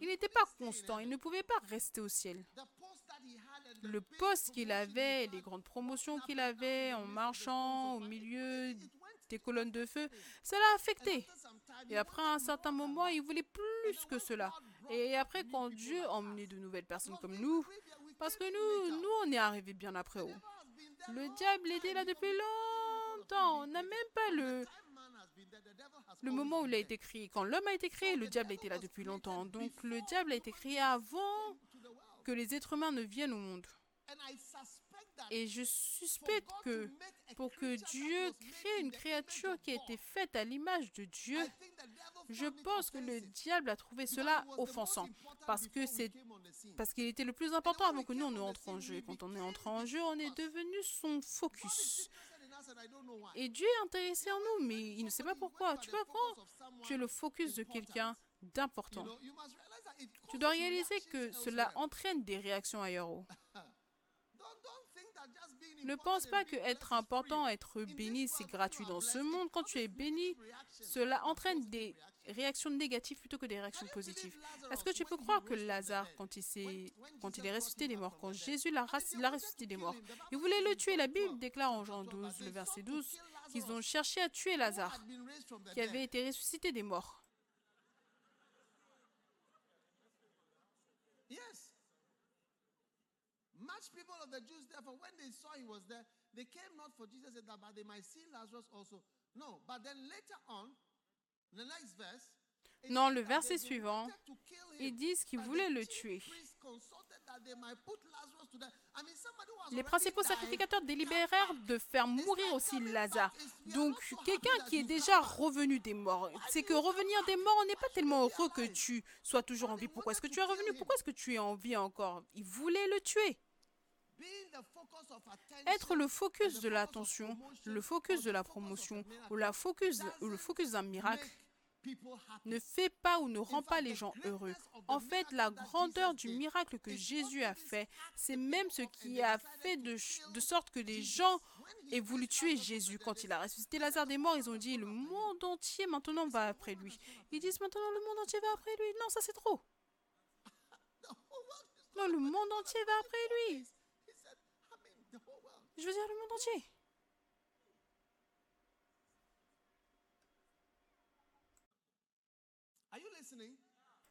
Il n'était pas constant, il ne pouvait pas rester au ciel. Le poste qu'il avait, les grandes promotions qu'il avait en marchant au milieu des colonnes de feu, ça l'a affecté. Et après un certain moment, il voulait plus que cela. Et après, quand Dieu a emmené de nouvelles personnes comme nous, parce que nous, nous, on est arrivés bien après haut. Le diable était là depuis longtemps. On n'a même pas le, le moment où il a été créé. Quand l'homme a été créé, le diable a été là depuis longtemps. Donc le diable a été créé avant que les êtres humains ne viennent au monde. Et je suspecte que pour que Dieu crée une créature qui a été faite à l'image de Dieu, je pense que le diable a trouvé cela offensant. Parce que c'est parce qu'il était le plus important avant que nous on entre en jeu. Et quand on est entré en jeu, on est devenu son focus. Et Dieu est intéressé en nous, mais il ne sait pas pourquoi. Tu vois, quand tu es le focus de quelqu'un d'important, tu dois réaliser que cela entraîne des réactions ailleurs. Ne pense pas que être important, être béni, c'est gratuit dans ce monde. Quand tu es béni, cela entraîne des réactions négatives plutôt que des réactions positives. Est-ce que tu peux croire que Lazare, quand il, est, quand il est ressuscité des morts, quand Jésus l'a ressuscité des morts, il voulait le tuer La Bible déclare en Jean 12, le verset 12, qu'ils ont cherché à tuer Lazare, qui avait été ressuscité des morts. They came not for Jesus, but they might see Lazarus also. No, but then later on, non, le verset suivant, ils disent qu'ils voulaient le tuer. Les principaux sacrificateurs délibérèrent de faire mourir aussi Lazare. Donc, quelqu'un qui est déjà revenu des morts. C'est que revenir des morts, on n'est pas tellement heureux que tu sois toujours en vie. Pourquoi est-ce que tu es revenu? Pourquoi est-ce que tu es en vie encore? Ils voulaient le tuer. Être le focus de l'attention, le focus de la promotion ou, la focus, le focus d'un miracle ne fait pas ou ne rend pas les gens heureux. En fait, la grandeur du miracle que Jésus a fait, c'est même ce qui a fait de, de, sorte que les gens aient voulu tuer Jésus. Quand il a ressuscité Lazare des morts, ils ont dit, le monde entier maintenant va après lui. Ils disent maintenant, le monde entier va après lui. Non, ça c'est trop. Non, le monde entier va après lui. Je veux dire le monde entier.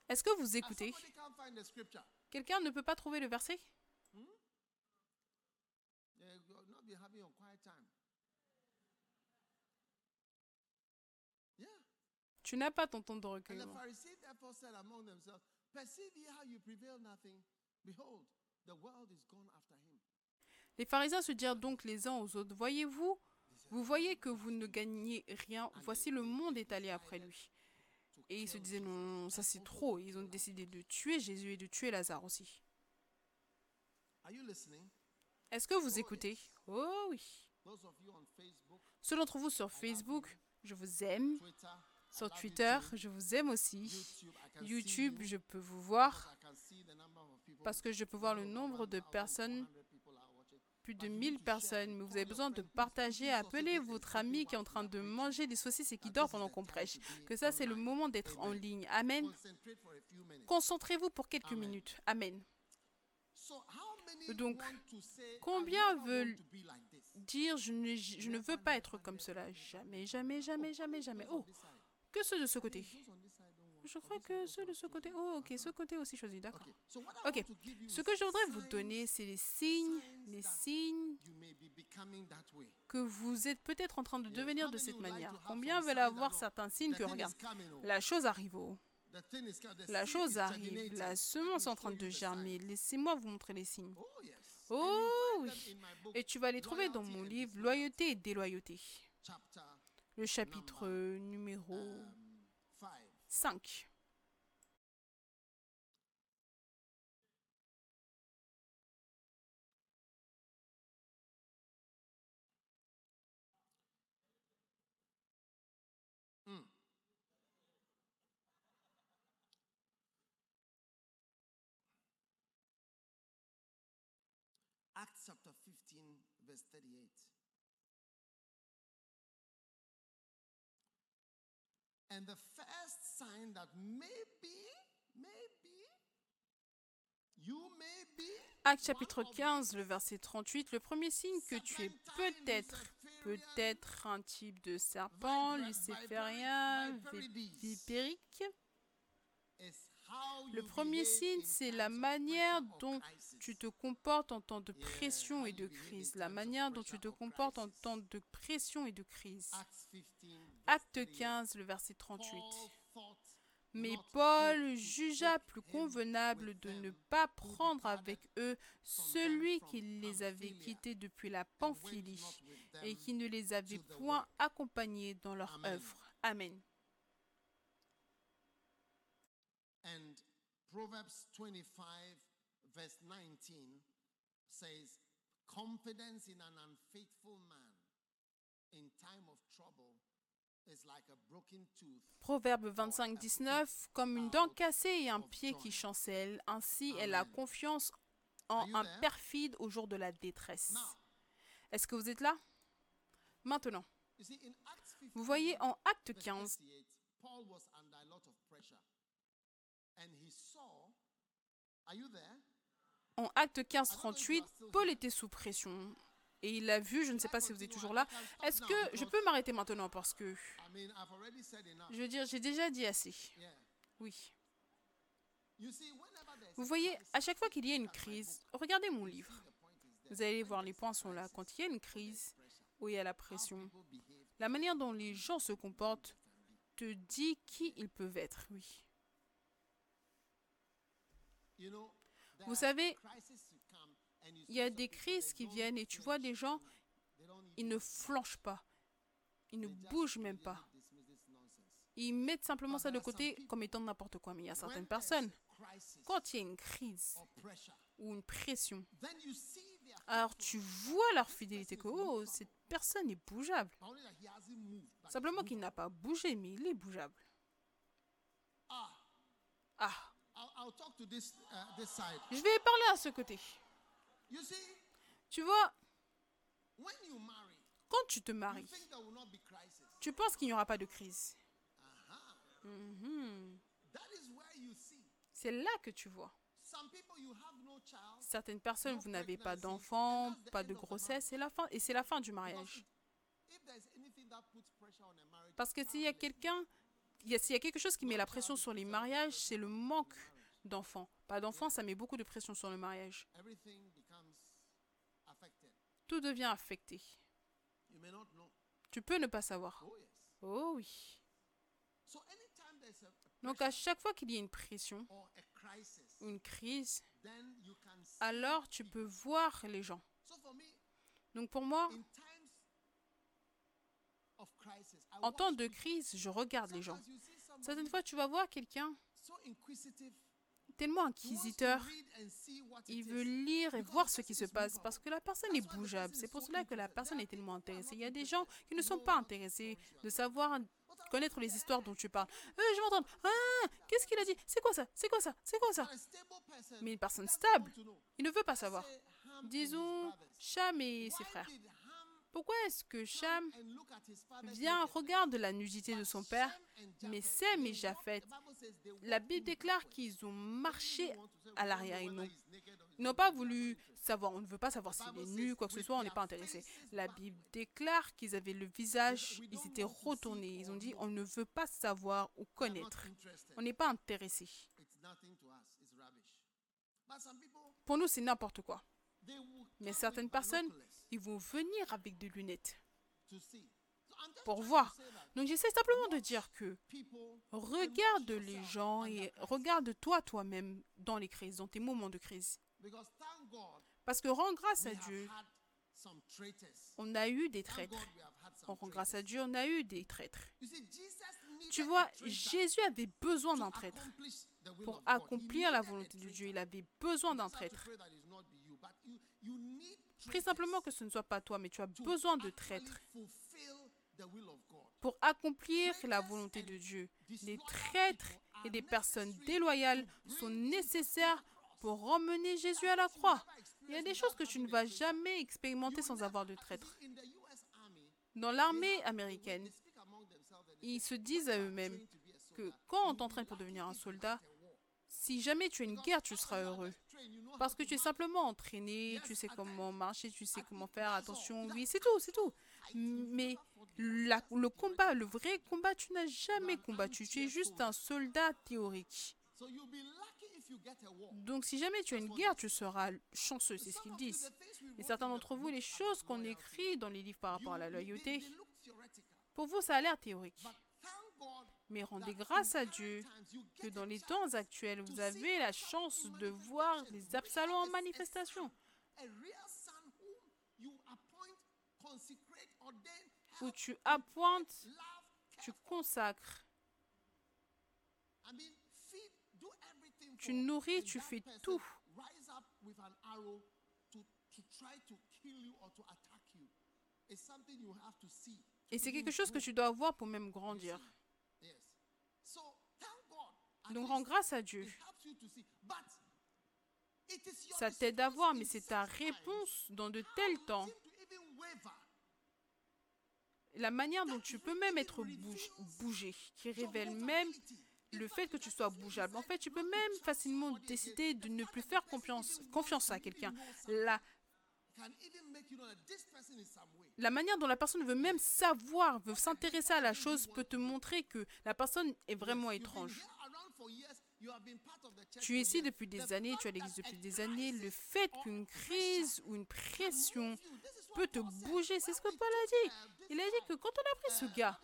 Est-ce que vous écoutez? Quelqu'un ne peut pas trouver le verset? Yeah. Tu n'as pas ton temps de recueillement. Les pharisiens se dirent donc les uns aux autres, Voyez-vous, vous voyez que vous ne gagnez rien, voici le monde est allé après lui. Et ils se disaient, non, ça c'est trop. Ils ont décidé de tuer Jésus et de tuer Lazare aussi. Est-ce que vous écoutez? Oh oui. Ceux d'entre vous sur Facebook, je vous aime. Sur Twitter, je vous aime aussi. YouTube, je peux vous voir parce que je peux voir le nombre de personnes, plus de 1000 personnes. Mais vous avez besoin de partager, appeler votre ami qui est en train de manger des saucisses et qui dort pendant qu'on prêche. Que ça, c'est le moment d'être en ligne. Amen. Concentrez-vous pour quelques minutes. Amen. Donc, combien veulent? Dire je ne, je ne veux pas être comme cela. Jamais, jamais, jamais, jamais, jamais. Oh, que ceux de ce côté. Je crois que ceux de ce côté. Oh, ok, ce côté aussi choisi. D'accord. Ok. Ce que je voudrais vous donner, c'est les signes, les signes que vous êtes peut-être en train de devenir de cette manière. Combien veulent avoir certains signes que regarde, la chose arrive. oh. La chose arrive. La semence est en train de germer. Laissez-moi vous montrer les signes. Oh. Oh oui. Et tu vas les trouver dans mon livre Loyauté et déloyauté. Le chapitre numéro five. 5. Mm. Acts chapter 15, verse 38. And the sign that maybe, maybe, you may be Acte chapitre 15, le verset 38. Le premier signe que tu es peut-être, peut-être un type de serpent, luciférien, vi- vipérique. Le you premier signe, c'est la manière dont tu te comportes en temps de pression et de crise. La manière dont tu te or comportes en temps de pression et de crise. Acts 15, verse Acte 38. 15, le verset 38. Mais Paul jugea plus convenable de ne pas prendre avec eux celui qui les avait quittés depuis la Pamphylie et qui ne les avait point accompagnés dans leur œuvre. Amen. And Proverbs 25, verse 19 says, Confidence in an unfaithful man in time of trouble Proverbe 25, 19, comme une dent cassée et un pied qui chancelle, ainsi est la confiance en un perfide au jour de la détresse. Est-ce que vous êtes là? Maintenant, you see, in Acts 15, vous voyez en Acte verse 15, 38, Paul was under a lot of pressure. And he saw, are you there? en Acte 15, 38, Paul était sous pression. Et il a vu, je ne sais pas si vous êtes toujours là. Est-ce que je peux m'arrêter maintenant parce que, je veux dire, j'ai déjà dit assez. Oui. Vous voyez, à chaque fois qu'il y a une crise, regardez mon livre. Vous allez voir, les points sont là. Quand il y a une crise, où il y a la pression, la manière dont les gens se comportent te dit qui ils peuvent être. Oui. Vous savez, il y a des crises qui viennent et tu vois des gens, ils ne flanchent pas. Ils ne bougent même pas. Ils mettent simplement ça de côté comme étant n'importe quoi. Mais il y a certaines personnes, quand il y a une crise ou une pression, alors tu vois leur fidélité que oh, cette personne est bougeable. Simplement qu'il n'a pas bougé, mais il est bougeable. ah, uh, je vais parler à ce côté. You see, Tu vois, when you marry, quand tu te you maries, think there will not be crisis. tu penses qu'il n'y aura pas de crise. Aha. Mhm. C'est là que tu vois. Some people you have no child. Certaines personnes, vous n'avez pas d'enfant, pas de grossesse, c'est la fin et c'est la fin du mariage. Parce que s'il y a quelqu'un, s'il y a quelque chose qui met la pression sur les mariages, c'est le manque d'enfants. Pas d'enfants, ça met beaucoup de pression sur le mariage. Tout devient affecté. Tu peux ne pas savoir. Oh. Oh oui. Donc à chaque fois qu'il y a une pression ou une crise, alors tu peux voir les gens. Donc pour moi, en temps de crise, je regarde les gens. Certaines fois, tu vas voir quelqu'un. Tellement inquisiteur, il veut lire et voir ce qui se passe parce que la personne est bougeable. C'est pour cela que la personne est tellement intéressée. Il y a des gens qui ne sont pas intéressés de savoir, connaître les histoires dont tu parles. Euh, je vais entendre. Ah, qu'est-ce qu'il a dit? C'est quoi ça? C'est quoi ça? C'est quoi ça? Mais une personne stable, il ne veut pas savoir. Disons. Cham et ses frères. Pourquoi est-ce que Cham vient, regarde la nudité de son père mais Sem et Japheth, La Bible déclare qu'ils ont marché à l'arrière. Ils n'ont pas voulu savoir. On ne veut pas savoir s'il est nu, quoi que ce soit. On n'est pas intéressé. La. Bible déclare qu'ils avaient le visage, ils étaient retournés. Ils ont dit on ne veut pas savoir ou connaître. On n'est pas intéressé. Pour nous, c'est n'importe quoi. Mais certaines personnes, ils vont venir avec des lunettes pour voir. Donc j'essaie simplement de dire que regarde les gens et crisis. regarde-toi toi-même dans les crises, dans tes moments de crise. Parce que rends grâce à Dieu, on a eu des traîtres. On rend grâce à. Dieu, on a eu des traîtres. Tu vois, Jésus avait besoin d'un traître pour accomplir la volonté de. Dieu. Il avait besoin d'un traître. Prie simplement que ce ne soit pas toi, mais tu as besoin de traîtres pour accomplir la volonté de Dieu. Les traîtres et des personnes déloyales sont nécessaires pour emmener Jésus à la croix. Il y a des choses que tu ne vas jamais expérimenter sans avoir de traître. In the US Army, Dans l'armée américaine, ils se disent à eux-mêmes "Train to be a que soldier." quand on t'entraîne pour devenir un soldat, si jamais tu as une guerre, tu seras heureux. Parce que tu es simplement entraîné, tu sais comment marcher, tu sais comment faire attention. Oui, c'est tout, c'est tout. Mais le combat, le vrai combat, tu n'as jamais combattu. Tu es juste un soldat théorique. Donc si jamais tu as une guerre, tu seras chanceux, c'est ce qu'ils disent. Et certains d'entre vous, les choses qu'on écrit dans les livres par rapport à la loyauté, pour vous, ça a l'air théorique. Mais rendez grâce à Dieu que dans les temps actuels, vous avez la chance de voir des absalons en manifestation, où tu appointes, tu consacres, tu nourris, tu fais tout. Et c'est quelque chose que tu dois avoir pour même grandir. Yes. So thank God. At Donc rends grâce à Dieu. Ça t'aide à voir, mais c'est ta réponse dans de tels temps. La manière dont tu peux même être bougé, qui révèle même le fait que tu sois bougeable. En fait, tu peux même facilement décider de ne plus faire confiance, à quelqu'un. La, manière dont la personne veut même savoir, veut s'intéresser à la chose, peut te montrer que la personne est vraiment étrange. Tu es ici depuis des années, tu as l'existe that depuis des années. Le fait qu'une crise ou une pression peut te bouger, c'est ce que Paul a dit. uh, Il a dit que quand on a pris ce uh, gars,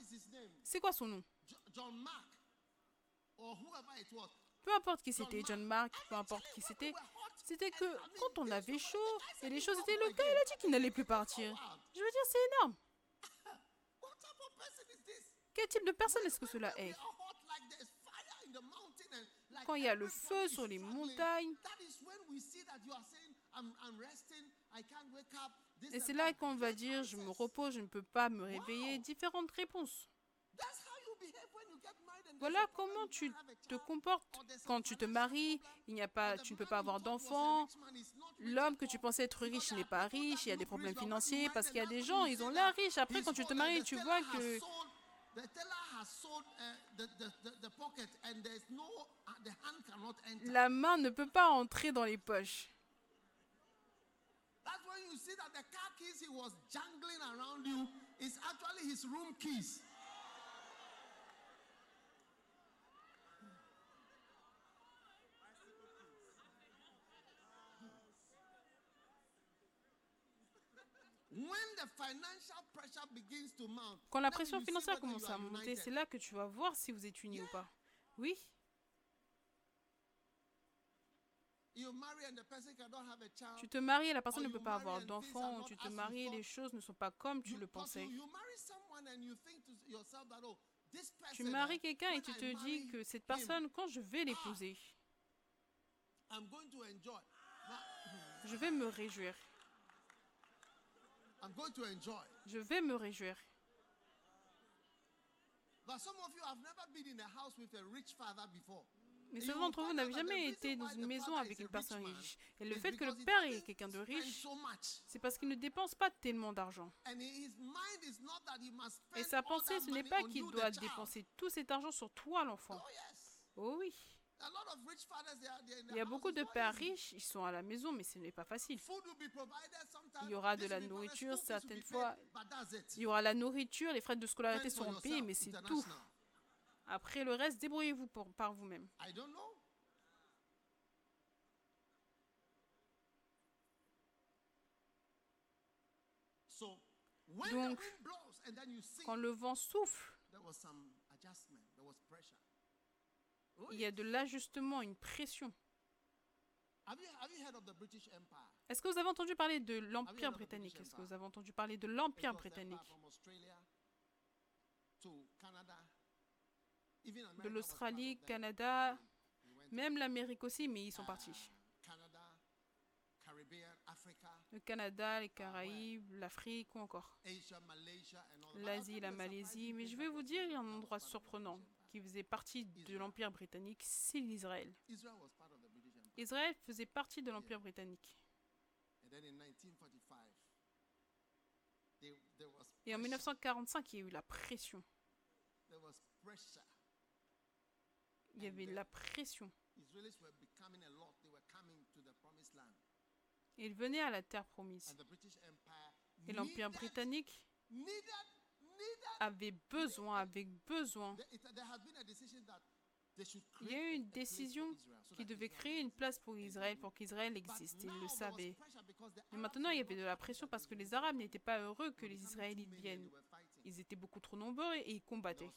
c'est quoi son nom? Peu importe qui c'était, John Mark, peu importe qui c'était, c'était que quand on avait chaud et les choses étaient, le gars il a dit qu'il n'allait plus partir. Je veux dire, c'est énorme. What type of person is this? Quel type de personne est-ce que cela est? Quand il y a le feu sur les montagnes, et c'est là qu'on va dire, je me repose, je ne peux pas me réveiller, différentes réponses. Voilà comment tu te comportes. quand tu te maries, il n'y a pas, tu ne peux pas avoir d'enfants, l'homme que tu pensais être riche n'est pas riche, il y a des problèmes financiers, parce qu'il y a des gens, ils ont l'air riches. Après, quand tu te maries, tu vois que The the, the, the, the pocket and there's no, uh, the hand cannot enter. la main ne peut pas entrer dans les poches. Quand la pression financière commence à monter, c'est là que tu vas voir si vous êtes unis ou pas. Oui, You marry and the person cannot have a child. tu te maries et la personne ne peut pas avoir d'enfant, tu te maries et les choses ne sont pas comme tu le pensais. Oh. Tu maries eh, quelqu'un et tu te dis que cette personne, quand je vais l'épouser, I'm going to enjoy. Now, je vais me réjouir. I'm going to enjoy. Je vais me réjouir. But some of you have never been in a house with a rich father before. Mais you d'entre vous n'avez jamais été dans une maison avec une personne riche. Et le fait que le père est quelqu'un de riche, c'est parce qu'il ne dépense pas tellement d'argent. And his mind is not that he must Et sa pensée, ce n'est pas qu'il doit dépenser tout cet argent sur toi, l'enfant. Oh. Oh oui. Il y a beaucoup de pères riches, ils sont à la maison, mais ce n'est pas facile. Il y aura de la nourriture, certaines fois. Il y aura la nourriture, les frais de scolarité seront payés, mais c'est tout. Après le reste, débrouillez-vous par vous-même. Donc, Quand le vent souffle, there was some adjustment, there was pressure. Oh, il y a de l'ajustement, une pression. Est-ce que vous avez entendu parler de l'Empire britannique? Est-ce que vous avez entendu parler de l'Empire britannique? De l'Australie. Canada, même l'Amérique aussi, mais ils sont uh, partis. Le Canada, les Caraïbes, l'Afrique ou encore l'Asie, la Malaisie. Mais je vais vous dire, il y a un endroit surprenant. Qui faisait partie de l'Empire britannique, c'est l'Israël. Israel was part of the British Empire. Israël faisait partie de l'Empire britannique. And then in 1945, there, there was Et en pressure. 1945, il y a eu la pression. There was pressure. Il y avait la pression. Ils venaient à la terre promise. And the British Empire Et l'Empire britannique avait besoin, avec besoin, il y a eu une décision qui devait créer une place pour Israël, pour qu'Israël existe. Ils le savaient. Mais maintenant, il y avait de la pression parce que les Arabes n'étaient pas heureux que les Israélites viennent. Ils étaient beaucoup trop nombreux et ils combattaient.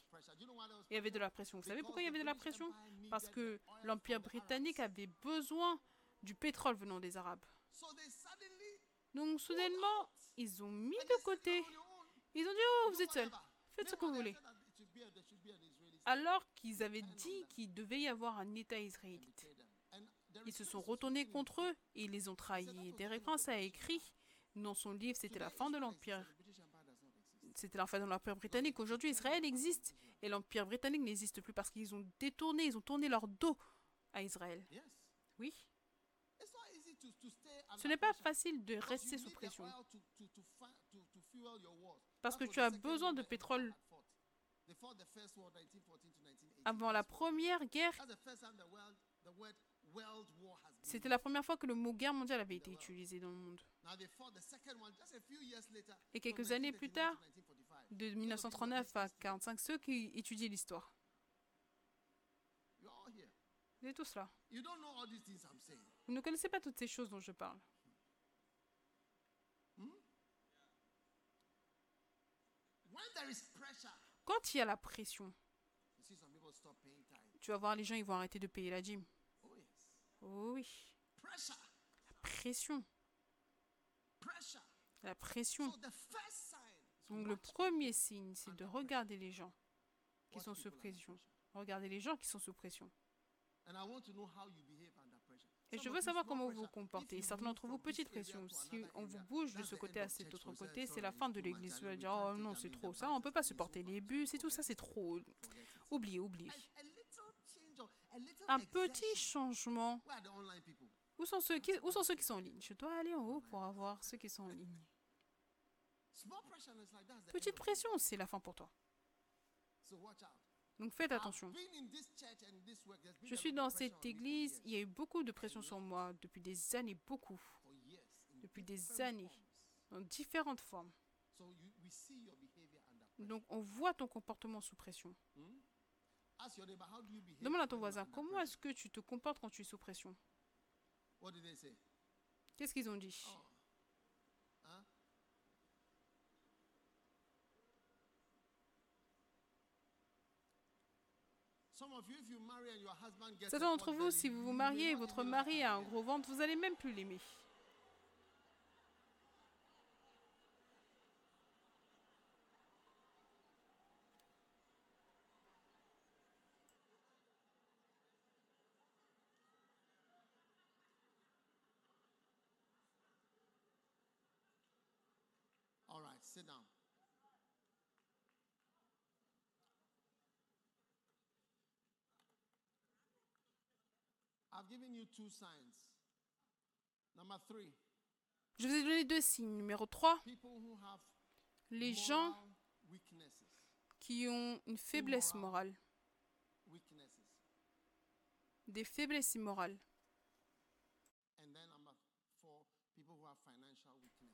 Il y avait de la pression. Vous savez pourquoi il y avait de la pression? Parce que l'Empire britannique avait besoin du pétrole venant des Arabes. Donc soudainement, ils ont mis de côté. "You're on your own. Ils ont dit, oh, vous êtes seuls. whatever." Faites ce que vous voulez. Alors qu'ils avaient dit qu'il devait y avoir un État israélite. Ils se sont retournés contre eux et ils les ont trahis. Derek Prince a écrit dans son livre, c'était la fin de l'Empire. C'était la fin de l'Empire britannique. Aujourd'hui, Israël existe et l'Empire britannique n'existe plus parce qu'ils ont détourné, ils ont tourné leur dos à Israël. Oui, ce n'est pas facile de rester sous pression parce que tu as besoin de pétrole. had fought. They fought the first war, 1914 to 1918. Avant la première guerre, c'était la première fois que le mot guerre mondiale avait été utilisé dans le monde. Et quelques années plus 1939 tard, 1945. de 1939 à 45, ceux qui étudient l'histoire. Vous êtes tous là. Vous ne connaissez pas toutes ces choses dont je parle. When there is pressure, Quand il y a la pression, tu vas voir les gens, ils vont arrêter de payer la gym. Oh. Oh oui, la pression, la pression. Donc le premier signe, c'est de regarder les gens qui sont sous pression. Regardez les gens qui sont sous pression. Et je veux you, savoir comment vous vous comportez. If you Certains move d'entre vous, petite pression. to Si on vous bouge de ce the côté end à of cet church autre côté, c'est la fin de too much. l'église. Vas will dire, oh non, c'est trop ça, on peut pas supporter les bus et tout ça, c'est trop. Oubliez, oubliez. Un petit changement. Où sont ceux qui, où sont ceux qui sont en ligne? Je dois aller en haut pour avoir ceux qui sont en ligne. Petite pression, c'est la fin pour toi. Donc faites attention. Je suis dans cette église, il y a eu beaucoup de pression sur moi depuis des années, beaucoup, depuis des années, dans différentes formes. Donc on voit ton comportement sous pression. Hmm? Demande à ton voisin, comment est-ce que tu te comportes quand tu es sous pression? Qu'est-ce qu'ils ont dit Oh. Huh? Some of you, if you marry and your husband gets a Certains d'entre vous, si vous vous mariez et votre mari a un gros ventre, vous allez même plus l'aimer. All right, sit down. I've given you two signs. Number three, Je vous ai donné deux signes. Numéro 3, people who have les gens qui ont une faiblesse morale. Des faiblesses immorales.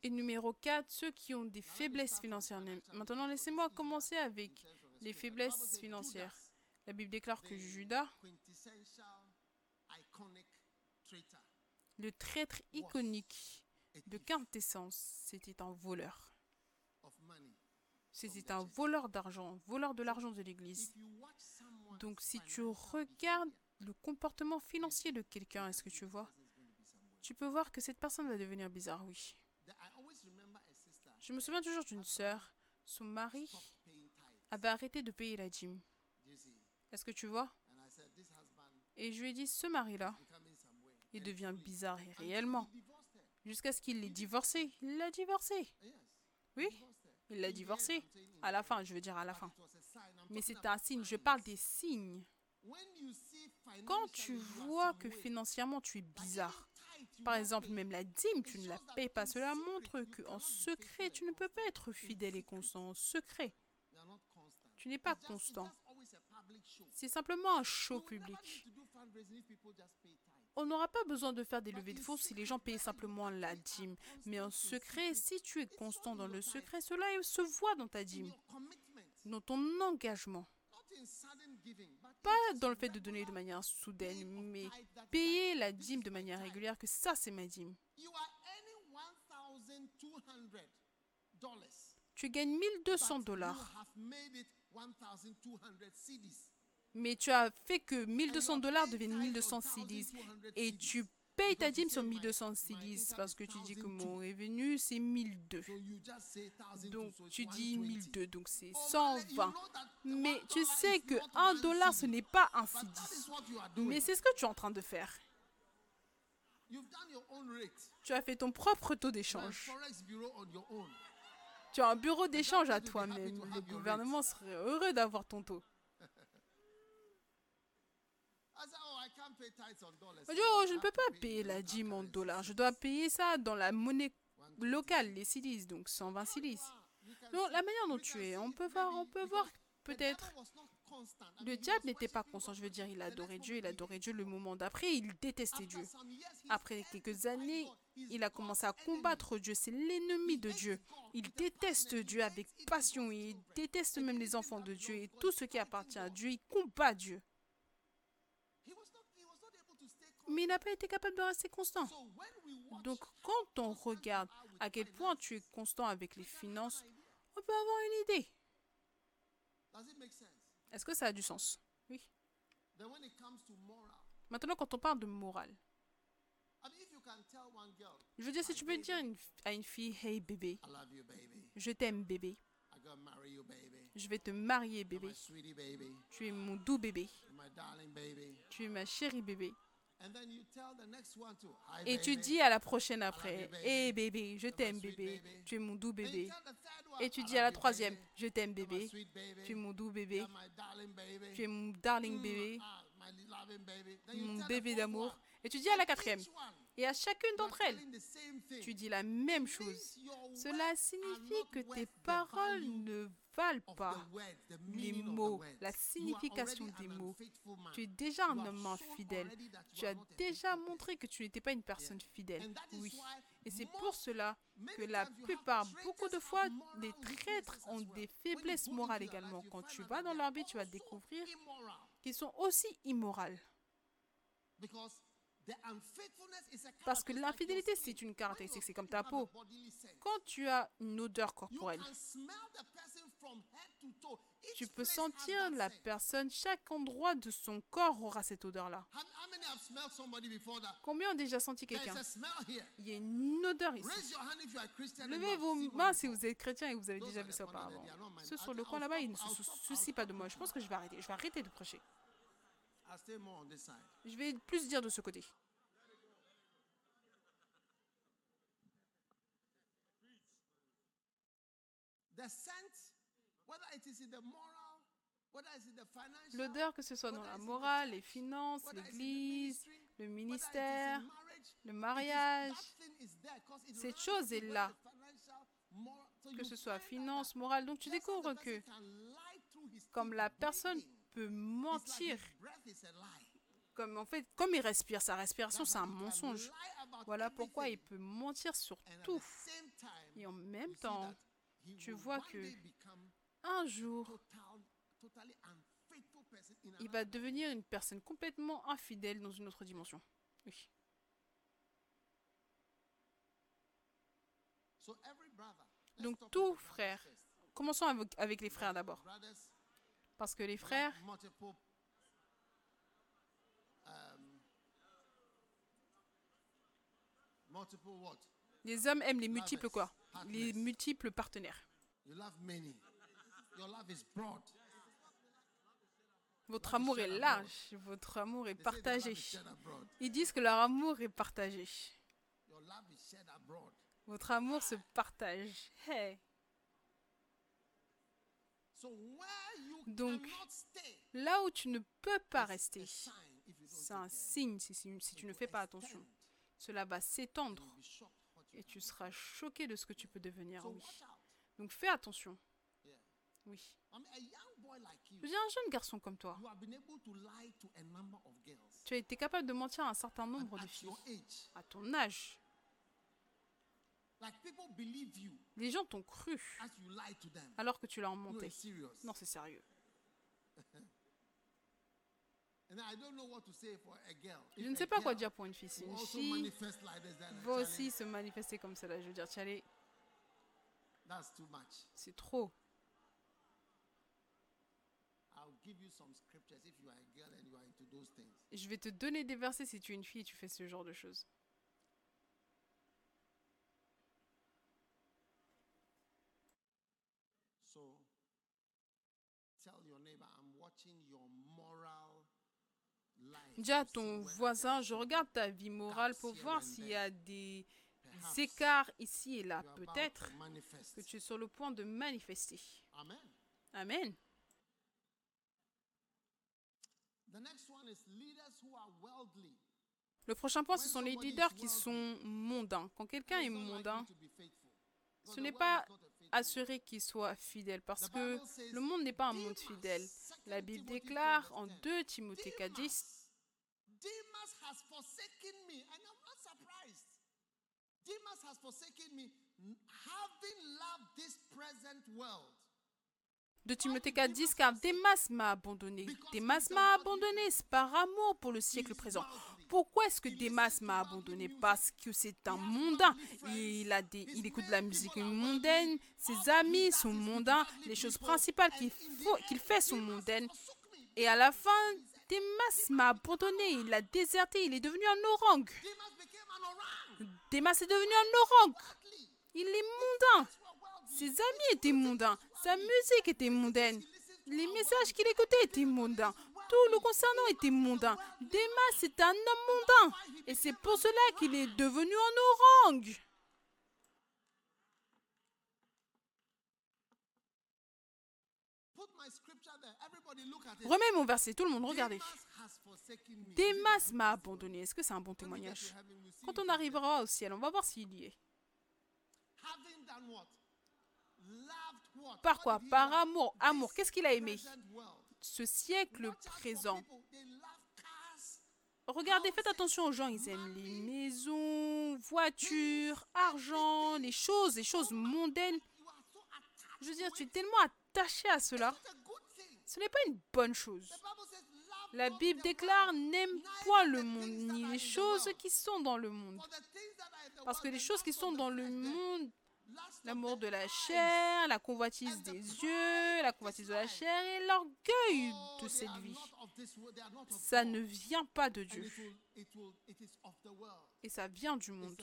Et numéro 4, ceux qui ont des faiblesses financières. Maintenant, laissez-moi commencer avec les faiblesses financières. La Bible déclare que Judas, le traître iconique de quintessence, c'était un voleur. C'était un voleur d'argent, voleur de l'argent de l'Église. Donc si tu regardes le comportement financier de quelqu'un, est-ce que tu vois? Tu peux voir que cette personne va devenir bizarre, oui. Je me souviens toujours d'une sœur, son mari avait arrêté de payer la dîme. Est-ce que tu vois And I said, this husband Et je lui ai dit, ce mari-là, il devient bizarre et réellement. Jusqu'à ce qu'il l'ait divorcé. Il l'a divorcé. Oui, il l'a divorcé. À la fin, je veux dire à la fin. Mais c'est un signe, je parle des signes. Quand tu vois que financièrement tu es bizarre, par exemple, même la dîme, tu ne la payes pas. Cela montre qu'en secret, tu ne peux pas être fidèle et constant. En secret, tu n'es pas constant. C'est simplement un show public. On n'aura pas besoin de faire des levées de fonds si les gens payaient simplement la dîme. Mais en secret, si tu es constant dans le secret, cela se voit dans ta dîme, dans ton engagement. Pas dans le fait de donner de manière soudaine, mais payer la dîme de manière régulière, que ça, c'est ma dîme. You are earning $1,200. Tu gagnes 1200 but dollars, 1,200 mais tu as fait que 1200 And you dollars deviennent paying 1200 tithe on CDs 1,200 et tu payes ta Because you dîme sur say my- 1200 my CDs parce que tu dis que 1,200. mon revenu c'est 1002. So you just say 1,200, Donc tu dis 120. 1002, donc c'est Oh, man, you 120. know that the Mais tu sais is que not 1 one dollar ce n'est pas un CD. Mais c'est ce que tu es en train de faire. You've done your own rate. Tu as fait ton propre taux d'échange. Tu as un bureau d'échange à toi-même. to Le gouvernement serait heureux d'avoir ton taux. I said, oh. Je ne peux pas payer la dîme en dollars. Je dois payer ça dans la monnaie locale, les CDs, donc 120 CDs. Non, la manière dont tu es, on peut voir, on peut voir peut-être. Le diable n'était pas constant, je veux dire, il adorait Dieu, il adorait Dieu le moment d'après, il détestait Dieu. Après quelques années, il a commencé à combattre Dieu, c'est l'ennemi de Dieu. Il déteste Dieu avec passion, il déteste même les enfants de Dieu et tout ce qui appartient à Dieu, il combat Dieu. Mais il n'a pas été capable de rester constant. Donc quand on regarde à quel point tu es constant avec les finances, on peut avoir une idée. Est-ce que ça a du sens? Oui. Maintenant, quand on parle de morale, je veux dire, si tu peux dire une- à une fille, hey bébé, je t'aime bébé, je vais te marier bébé, tu es mon doux bébé, tu es ma chérie bébé. Et tu dis à la prochaine après, hey bébé, je t'aime bébé, tu es mon doux bébé. Et tu dis à la troisième, je t'aime bébé, tu es mon doux bébé, tu es mon darling bébé, mon bébé d'amour. Et tu dis à la quatrième, et à chacune d'entre elles, tu dis la même chose. Cela signifie que tes paroles ne valent pas les mots, la signification des mots. Tu es déjà un homme infidèle. Tu as déjà montré que tu n'étais pas une personne fidèle. Oui. Et c'est pour cela que la plupart, beaucoup de fois, les traîtres ont des faiblesses morales également. Quand tu vas dans leur vie, tu vas découvrir qu'ils sont aussi immorales. Parce que l'infidélité, c'est une caractéristique, c'est comme ta peau. Quand tu as une odeur corporelle, tu peux sentir la personne, chaque endroit de son corps aura cette odeur-là. Combien ont déjà senti quelqu'un? Il y a une odeur ici. Levez vos mains si vous êtes chrétien et que vous avez déjà vu ça auparavant. Ceux sur le coin là-bas, ils ne se soucient pas de moi. Je pense que je vais arrêter. Je vais arrêter de prêcher. Je vais plus dire de ce côté. L'odeur, que ce soit dans la morale, les finances, l'église, le ministère, le mariage, cette chose est là. que ce soit finance, morale. Donc tu découvres que comme la personne peut mentir, comme en fait, comme il respire, sa respiration c'est un mensonge. Voilà pourquoi il peut mentir sur tout. Et en même temps, tu vois que un jour, il va devenir une personne complètement infidèle dans une autre dimension. Oui. Donc tout frère, commençons avec, avec les frères d'abord. Parce que les frères, um, les hommes aiment les multiples quoi? Les multiples partenaires. Votre amour est large, votre amour est partagé. Ils disent que leur amour est partagé. Votre amour se partage. Hey. Donc, Là où tu ne peux pas rester, c'est un signe si, tu ne fais pas attention. Cela va s'étendre et tu seras choqué de ce que tu peux devenir. Oui. Donc fais attention. Oui. I mean, a young boy like you, Je dis un jeune garçon comme toi. Tu as été capable de mentir à un certain nombre de at filles your age. à ton âge. Like people believe you Les gens t'ont cru alors que tu l'as No, monté. it's serious. Non, c'est sérieux. And I don't know what to say for a girl. Je ne sais pas quoi dire pour une fille. Si une fille va aussi se manifester comme cela, je veux dire, tiens, allez, that's too much. c'est trop. I'll give you some scriptures if you are a girl and you are into those things. Je vais te donner des versets si tu es une fille et tu fais ce genre de choses. So. Dis à ton voisin, je regarde ta vie morale pour voir s'il y a des écarts ici et là. Peut-être que tu es sur le point de manifester. Amen. Amen. The next one is leaders who are worldly. Le prochain point, ce sont les leaders qui sont mondains. Quand quelqu'un est mondain, ce Because the n'est world pas is not a faithful assuré qu'il soit fidèle parce The que le monde n'est pas un monde fidèle. La 2 Bible Timothy déclare 4 en verse 10, 2 Timothée 4, 10, Demas, has forsaken me, having loved this present world. De Timothée 4, 10, car Démas m'a abandonné. Démas m'a abandonné, c'est par amour pour le siècle présent. Pourquoi est-ce que Démas m'a abandonné? Parce que c'est un mondain. Il, a écoute de la musique mondaine, ses amis sont mondains, les choses principales qu'il fait sont mondaines. Et à la fin, Démas m'a abandonné, il a déserté, il est devenu un orang. Démas est devenu un orang. Il est mondain. Ses amis étaient mondains, sa musique était mondaine, les messages qu'il écoutait étaient mondains, tout le concernant était mondain. Démas est un homme mondain, et c'est pour cela qu'il est devenu un orang. Remets mon verset, tout le monde, regardez. Demas. Démas m'a abandonné. Est-ce que c'est un bon témoignage? Quand on arrivera au ciel, on va voir s'il y est. Par quoi? Par amour. Amour. Qu'est-ce qu'il a aimé? Ce siècle présent. Regardez, faites attention aux gens. Ils aiment les maisons, voitures, argent, les choses, les choses mondaines. Je veux dire, tu es tellement attaché à cela. Ce n'est pas une bonne chose. La Bible déclare n'aime point le monde, ni les choses qui sont dans le monde. Parce que les choses qui sont dans le monde, l'amour de la chair, la convoitise des yeux, la convoitise de la chair et l'orgueil Oh, de cette vie. Ça ne vient pas de Dieu. Et ça vient du monde.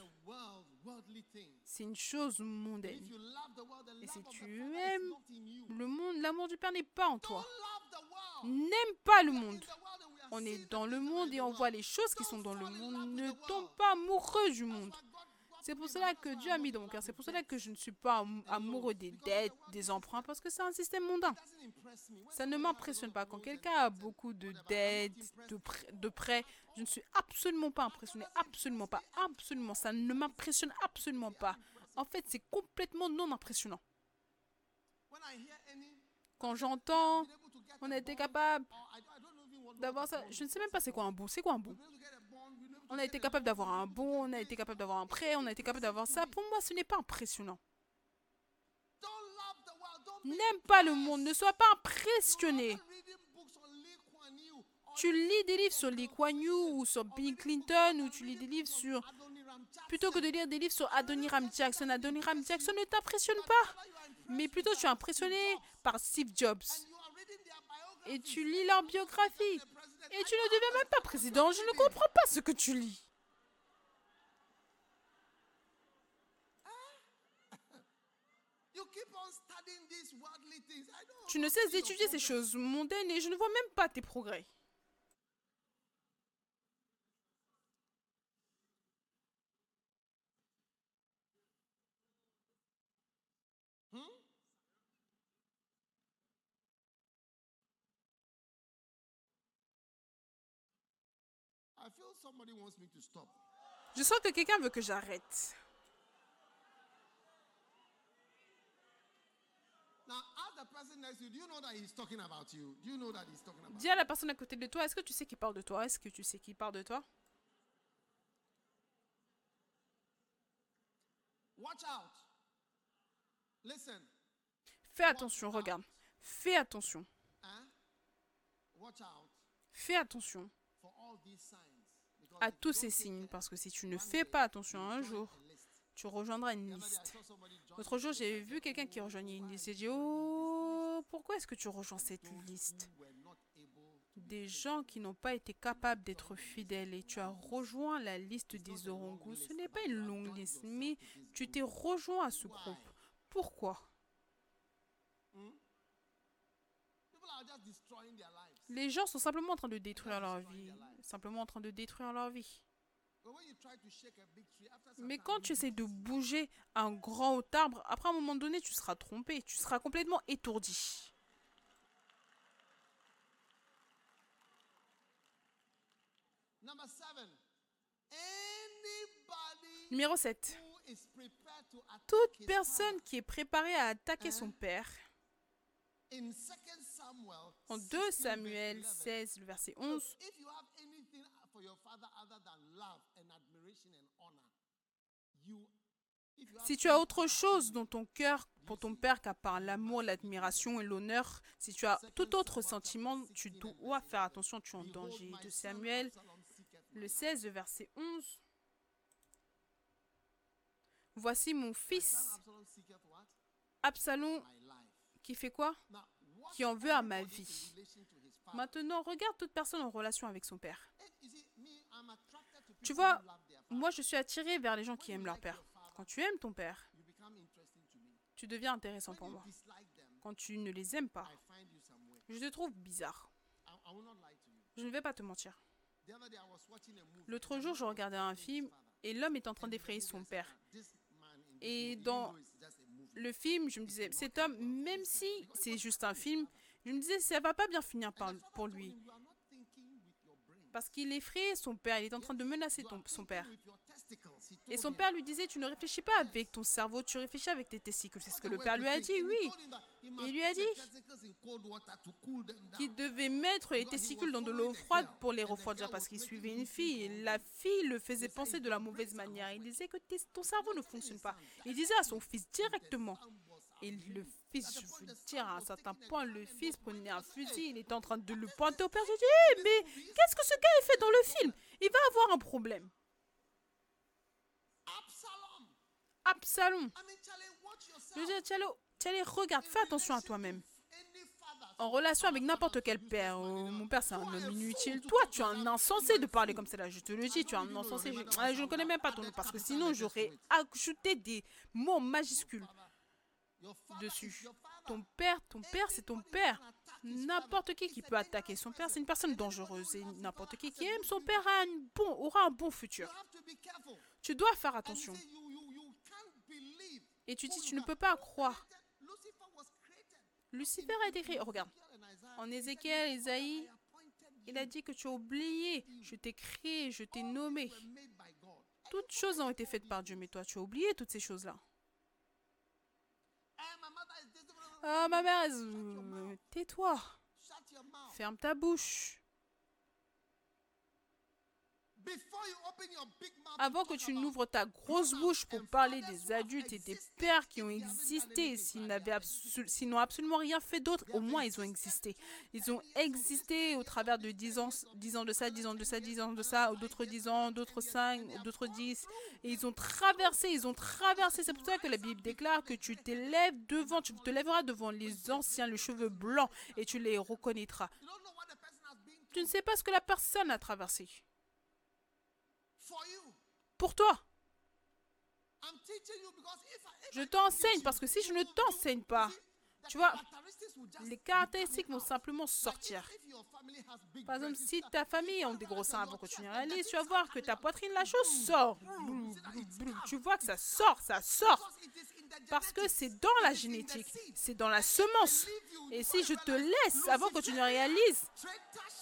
C'est une chose mondaine. Et si tu aimes. Le monde, l'amour du Père n'est pas en toi. N'aime pas le monde. On est dans le monde et on voit les choses qui sont dans le monde. Ne tombe pas amoureux du monde. C'est pour cela que Dieu a mis dans mon cœur. C'est pour cela que je ne suis pas am- amoureux des dettes, des emprunts, parce que c'est un système mondain. Ça ne m'impressionne pas. Quand quelqu'un a beaucoup de dettes, de, prêts, je ne suis absolument pas impressionné. Absolument pas. Absolument. Ça ne m'impressionne absolument pas. En fait, c'est complètement non impressionnant. Quand j'entends, on a été capable d'avoir ça. Je ne is. sais même pas c'est quoi un bon. C'est quoi un bon On a été capable d'avoir un bon, on a été capable d'avoir un prêt, on a été capable d'avoir ça. Pour moi, ce n'est pas impressionnant. N'aime pas le monde, ne sois pas impressionné. Tu lis des livres sur Lee Kuan Yew ou sur Bill Clinton ou tu lis des livres sur... Plutôt que de lire des livres sur Adoniram Jackson, Adoniram Jackson ne t'impressionne pas. Mais plutôt tu es impressionné par Steve Jobs. Et tu lis leur biographie. Et tu ne deviens même pas président. Je ne comprends pas ce que tu lis. don't Tu ne cesses d'étudier ces choses mondaines et je ne vois même pas tes progrès. I feel somebody wants me to stop. Je sens que quelqu'un veut que j'arrête. Now, ask the person next to you. Do you know that he's talking about you? Do you know that he's talking about Dis à la personne à côté de toi, est-ce que tu sais qui parle de toi? Est-ce que tu sais qui parle de toi? Watch out. Listen. Fais attention, regarde. Fais attention. Huh? Watch out Fais attention for all these signs. À tous ces signes parce que si tu ne fais pas attention un jour, tu rejoindras une liste. L'autre jour, j'ai vu quelqu'un qui "Oh, rejoignait une liste. J'ai dit, you join this list?" oh, pourquoi est-ce que tu rejoins cette liste? Des gens qui n'ont pas été capables d'être fidèles et tu as rejoint la liste des orangous. Ce n'est pas une longue liste, mais tu t'es rejoint à ce groupe. Pourquoi? Les gens sont simplement en train de détruire leur vie. Simplement en train de détruire leur vie. Mais quand tu essaies de bouger un grand haut arbre, après un moment donné, tu seras trompé. Tu seras complètement étourdi. Numéro 7. who is prepared to attack Toute personne qui est préparée à attaquer son père, In 2 Samuel, en 16, 2 verse Samuel 11, 16, le verset So 11, if you have anything for your father other than love and admiration and honor, you if you have si tu as autre chose dans ton cœur pour ton père qu'à part l'amour, l'admiration et l'honneur, si tu as tout autre sentiment, tu dois faire attention, tu es en danger. De Samuel, le life. 16, le verset 11. Voici mon fils Absalom qui fait quoi? Qui en veut à ma vie. Maintenant, regarde toute personne en relation avec son père. Tu vois, moi je suis attirée vers les gens qui aiment leur père. Quand tu aimes ton père, tu deviens intéressant pour moi. Quand tu ne les aimes pas, je te trouve bizarre. Je ne vais pas te mentir. L'autre jour, je regardais un film et l'homme est en train d'effrayer son père. "Ah, this man in this Et dans Le film, je me disais, cet homme, même si c'est juste un film, je me disais, ça va pas bien finir pour lui. him, "You are not thinking with your brain. Parce qu'il effrayait son père, il est en train de menacer son père. With your testicles." He Et son père lui disait, tu ne réfléchis pas avec ton cerveau, tu réfléchis avec tes testicules. C'est ce que le père lui a dit, oui. Il lui a dit Qu'il devait mettre les testicules dans de l'eau froide pour les refroidir parce qu'il suivait une fille. Et la fille le faisait penser de la mauvaise manière. Il disait que ton cerveau ne fonctionne pas. Il disait à son fils directement. Et le fils, je veux dire, à un certain point, le fils prenait un fusil, il était en train de le pointer au père. J'ai dit, Eh, mais qu'est-ce que ce gars a fait dans le film? Il va avoir un problème. Absalom. Absalom. Je dis, regarde, fais attention à toi-même. En relation avec n'importe quel père. Oh, mon père, c'est un homme inutile. Toi, tu es un insensé de parler comme là. Je te le dis, tu es un insensé. Je, je ne connais même pas ton nom parce que sinon, j'aurais ajouté des mots majuscules dessus. Ton père, ton père, c'est ton père. N'importe qui qui peut attaquer son père, c'est une personne dangereuse. Et n'importe qui qui aime son père a une bon, aura un bon futur. Tu dois faire attention. Et tu dis, tu ne peux pas croire. Lucifer a été créé. Oh, regarde. En Ézéchiel, Isaïe, il a dit que tu as oublié. Je t'ai créé, je t'ai nommé. Toutes choses ont été faites par Dieu, mais toi, tu as oublié toutes ces choses-là. Ah, ma mère, tais-toi. Ferme ta bouche. Avant que tu n'ouvres ta grosse bouche pour parler des adultes et des pères qui ont existé, s'ils n'ont absolument rien fait d'autre, au moins ils ont existé. Ils ont existé au travers de 10 ans, 10 ans de ça, 10 ans de ça, 10 ans de ça, d'autres 10 ans, d'autres 5, d'autres 10. Et ils ont traversé, ils ont traversé. C'est pour ça que la Bible déclare que tu t'élèves devant, tu te lèveras devant les anciens, les cheveux blancs, et tu les reconnaîtras. Tu ne sais pas ce que la personne a traversé pour toi. Je t'enseigne parce que si je ne t'enseigne pas, tu vois, les caractéristiques vont simplement sortir. Par exemple, si ta famille a des gros seins avant que tu n'y réalises, tu vas voir que ta poitrine, la chose sort. Tu vois que ça sort, ça sort. Parce que c'est dans la génétique, c'est dans la semence. Et si je te laisse avant que tu ne réalises,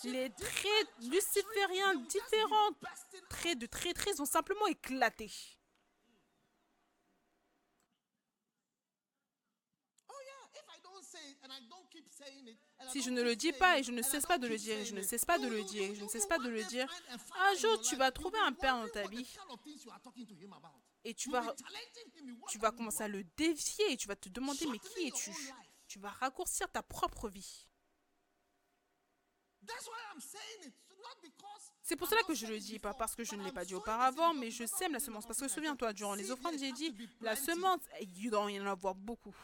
les traits lucifériens différents, traits de traîtrise vont simplement éclater. Si je ne le dis pas et je ne cesse pas de le dire, je ne cesse pas de le dire, je ne cesse pas de le dire, un jour tu vas trouver un père dans ta vie et tu vas, tu vas commencer à le défier et tu vas te demander mais qui es-tu? Tu vas raccourcir ta propre vie. C'est pour cela que je le dis, pas parce que je ne l'ai pas dit auparavant, mais je sème la semence. Parce que souviens-toi, durant les offrandes, j'ai dit, la semence, il doit y en avoir beaucoup.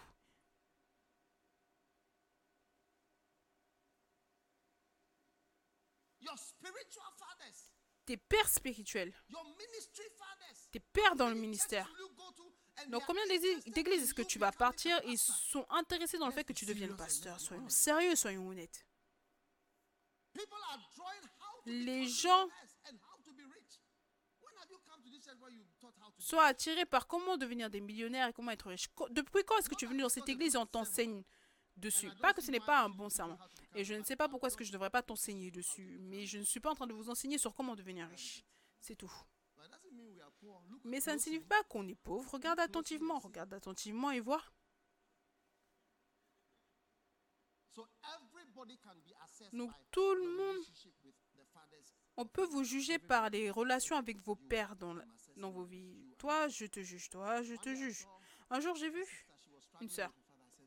Tes pères spirituels, tes pères dans le ministère. Donc combien d'églises est-ce que tu vas partir Ils sont intéressés dans le fait que tu deviennes pasteur. Soyons sérieux, soyons honnêtes. Les gens sont attirés par comment devenir des millionnaires et comment être riche. Depuis quand est-ce que tu es venu dans cette église et on t'enseigne dessus? Pas que ce n'est pas un bon serment. Et je ne sais pas pourquoi est-ce que je ne devrais pas t'enseigner dessus. Mais je ne suis pas en train de vous enseigner sur comment devenir riche. C'est tout. Mais ça ne signifie pas qu'on est pauvre. Regarde attentivement, regarde attentivement et vois. Donc tout le monde, on peut vous juger par les relations avec vos pères dans, vos vies. Toi, je te juge, toi, je te juge. Un jour, j'ai vu une sœur.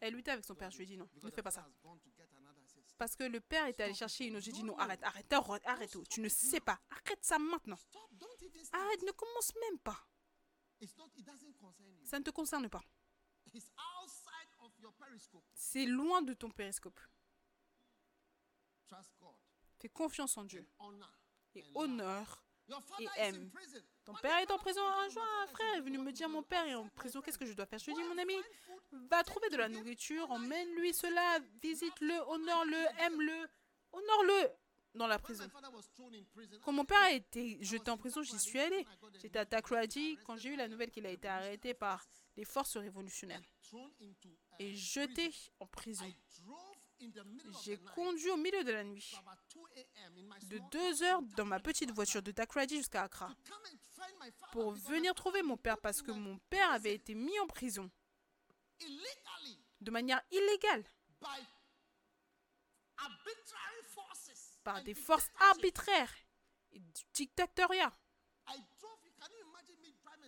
Elle luttait avec son père. Je lui ai dit non, ne fais pas ça. Parce que le père était allé chercher une autre. J'ai dit non, arrête, arrête, arrête, arrête. Tu ne sais pas. Arrête ça maintenant. Arrête, ne commence même pas. Ça ne te concerne pas. C'est loin de ton périscope. Fais confiance en Dieu. Et honneur et aime. Ton père est en prison. Un jour, un frère est venu me dire Mon père est en prison, qu'est-ce que je dois faire? Je lui ai dit Mon ami, va trouver de la nourriture, emmène-lui cela, visite-le, honore-le, aime-le, honore-le dans la prison. Quand mon père a été jeté en prison, j'y suis allé. J'étais à Takrady quand j'ai eu la nouvelle qu'il a été arrêté par les forces révolutionnaires et jeté en prison. J'ai conduit au milieu de la nuit, de deux heures dans ma petite voiture de Takrady jusqu'à Accra, pour venir trouver mon père parce que mon père avait été mis en prison. de manière illégale. par des forces arbitraires et du dictatoriat.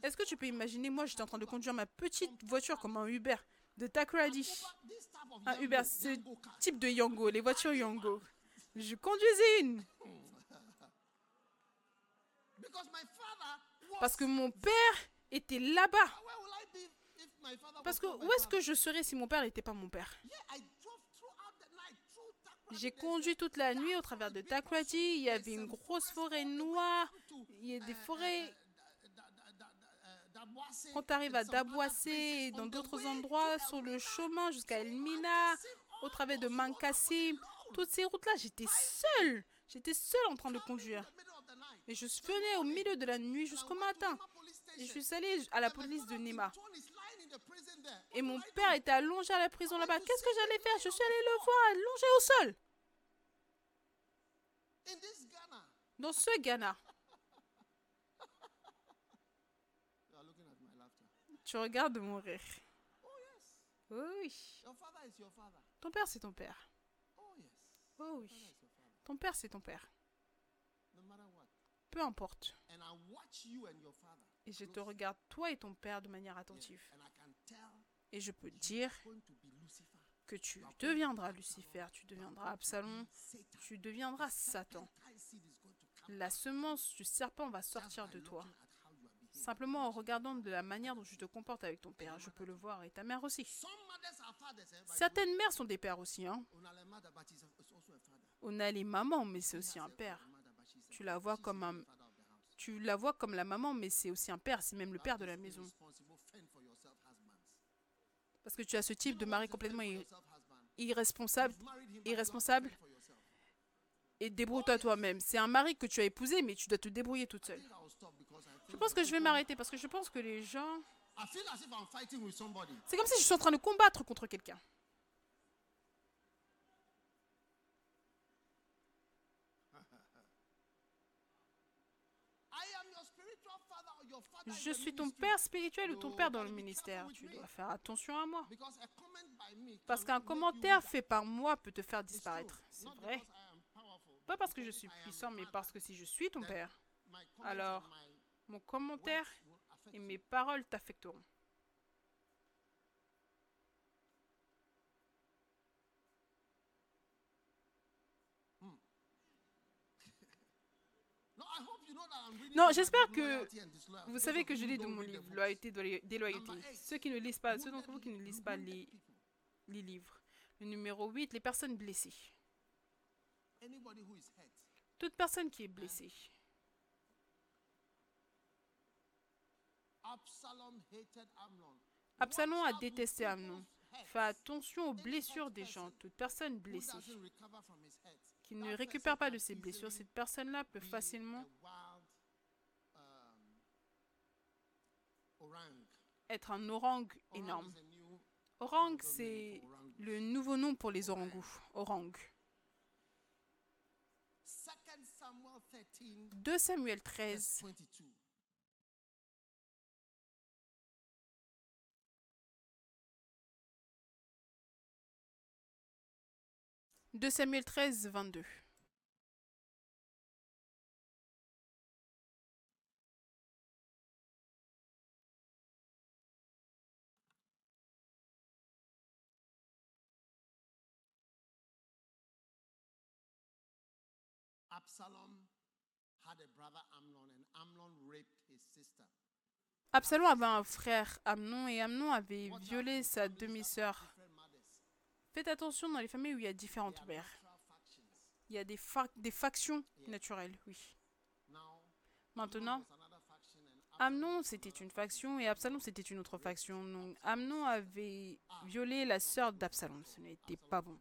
Est-ce que tu peux imaginer, moi j'étais en train de conduire ma petite voiture comme un Uber de Takrady. Un Uber, ce type de Yango, les voitures Yango. Je conduisais une. Parce que mon père était là-bas. Parce que où est-ce que je serais si mon père n'était pas mon père? J'ai conduit toute la nuit au travers de Takrati. Il y avait une grosse forêt noire. Il y a des forêts. Quand tu arrives à Dabouassé et dans d'autres endroits, sur le chemin jusqu'à Elmina, au travers de Mankassim, toutes ces routes-là, j'étais seule. J'étais seule en train de conduire. Et je venais au milieu de la nuit jusqu'au matin. Et je suis allée à la police de Nema. Et mon père était allongé à la prison là-bas. Qu'est-ce que j'allais faire? Je suis allée le voir allongé au sol. Dans ce Ghana. Tu regardes mon rire. Oui. Ton père, c'est ton père. Oh oui. Ton père, c'est ton père. Peu importe. Et je te regarde, toi et ton père, de manière attentive. Et je peux dire que tu deviendras Lucifer, tu deviendras Absalom, tu deviendras Satan. La semence du serpent va sortir de toi. Simplement en regardant de la manière dont tu te comportes avec ton père, je peux le voir, et ta mère aussi. Certaines mères sont des pères aussi. Hein. On a les mamans, mais c'est aussi un père. Tu la vois comme tu la vois comme la maman, mais c'est aussi un père, c'est même le père de la maison. Parce que tu as ce type de mari complètement irresponsable, irresponsable et débrouille-toi toi-même. C'est un mari que tu as épousé, mais tu dois te débrouiller toute seule. Je pense que je vais m'arrêter parce que je pense que les gens... C'est comme si je suis en train de combattre contre quelqu'un. Je suis ton père spirituel ou ton père dans le ministère. Tu dois faire attention à moi. Parce qu'un commentaire fait par moi peut te faire disparaître. C'est vrai. Pas parce que je suis puissant, mais parce que si je suis ton père, alors mon commentaire et mes paroles t'affecteront. Non, j'espère que vous savez que je lis de mon livre, Loyauté, déloyauté. Ceux qui ne lisent pas, ceux d'entre vous qui ne lisent pas les, les livres. Le numéro 8, les personnes blessées. Toute personne qui est blessée. Absalom a détesté Amnon. Fais attention aux blessures des gens. Toute personne blessée qui ne récupère pas de ses blessures, cette personne-là peut facilement être un orang énorme. Orang, c'est le nouveau nom pour les orangous. Orang. 2 Samuel 13. 2 Samuel 13, 22. Absalom avait un frère Amnon et Amnon avait violé sa demi-sœur. Faites attention dans les familles où il y a différentes mères. Il y a des, des factions naturelles, oui. Maintenant, Amnon, c'était une faction et Absalom, c'était une autre faction. Donc, Amnon avait violé la sœur d'Absalom. Ce n'était pas bon.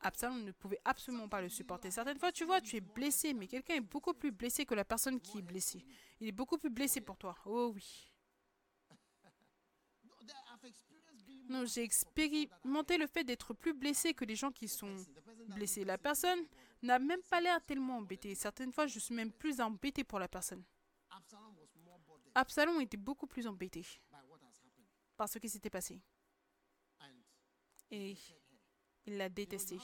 Absalom ne pouvait absolument pas le supporter. Certaines fois, tu vois, tu es blessé, mais quelqu'un est beaucoup plus blessé que la personne qui est blessée. Il est beaucoup plus blessé pour toi. Oh oui. J'ai expérimenté le fait d'être plus blessé que les gens qui sont blessés. La personne n'a même pas l'air tellement embêtée. Certaines fois, je suis même plus embêté pour la personne. Absalom était beaucoup plus embêté par ce qui s'était passé. Et il l'a détesté.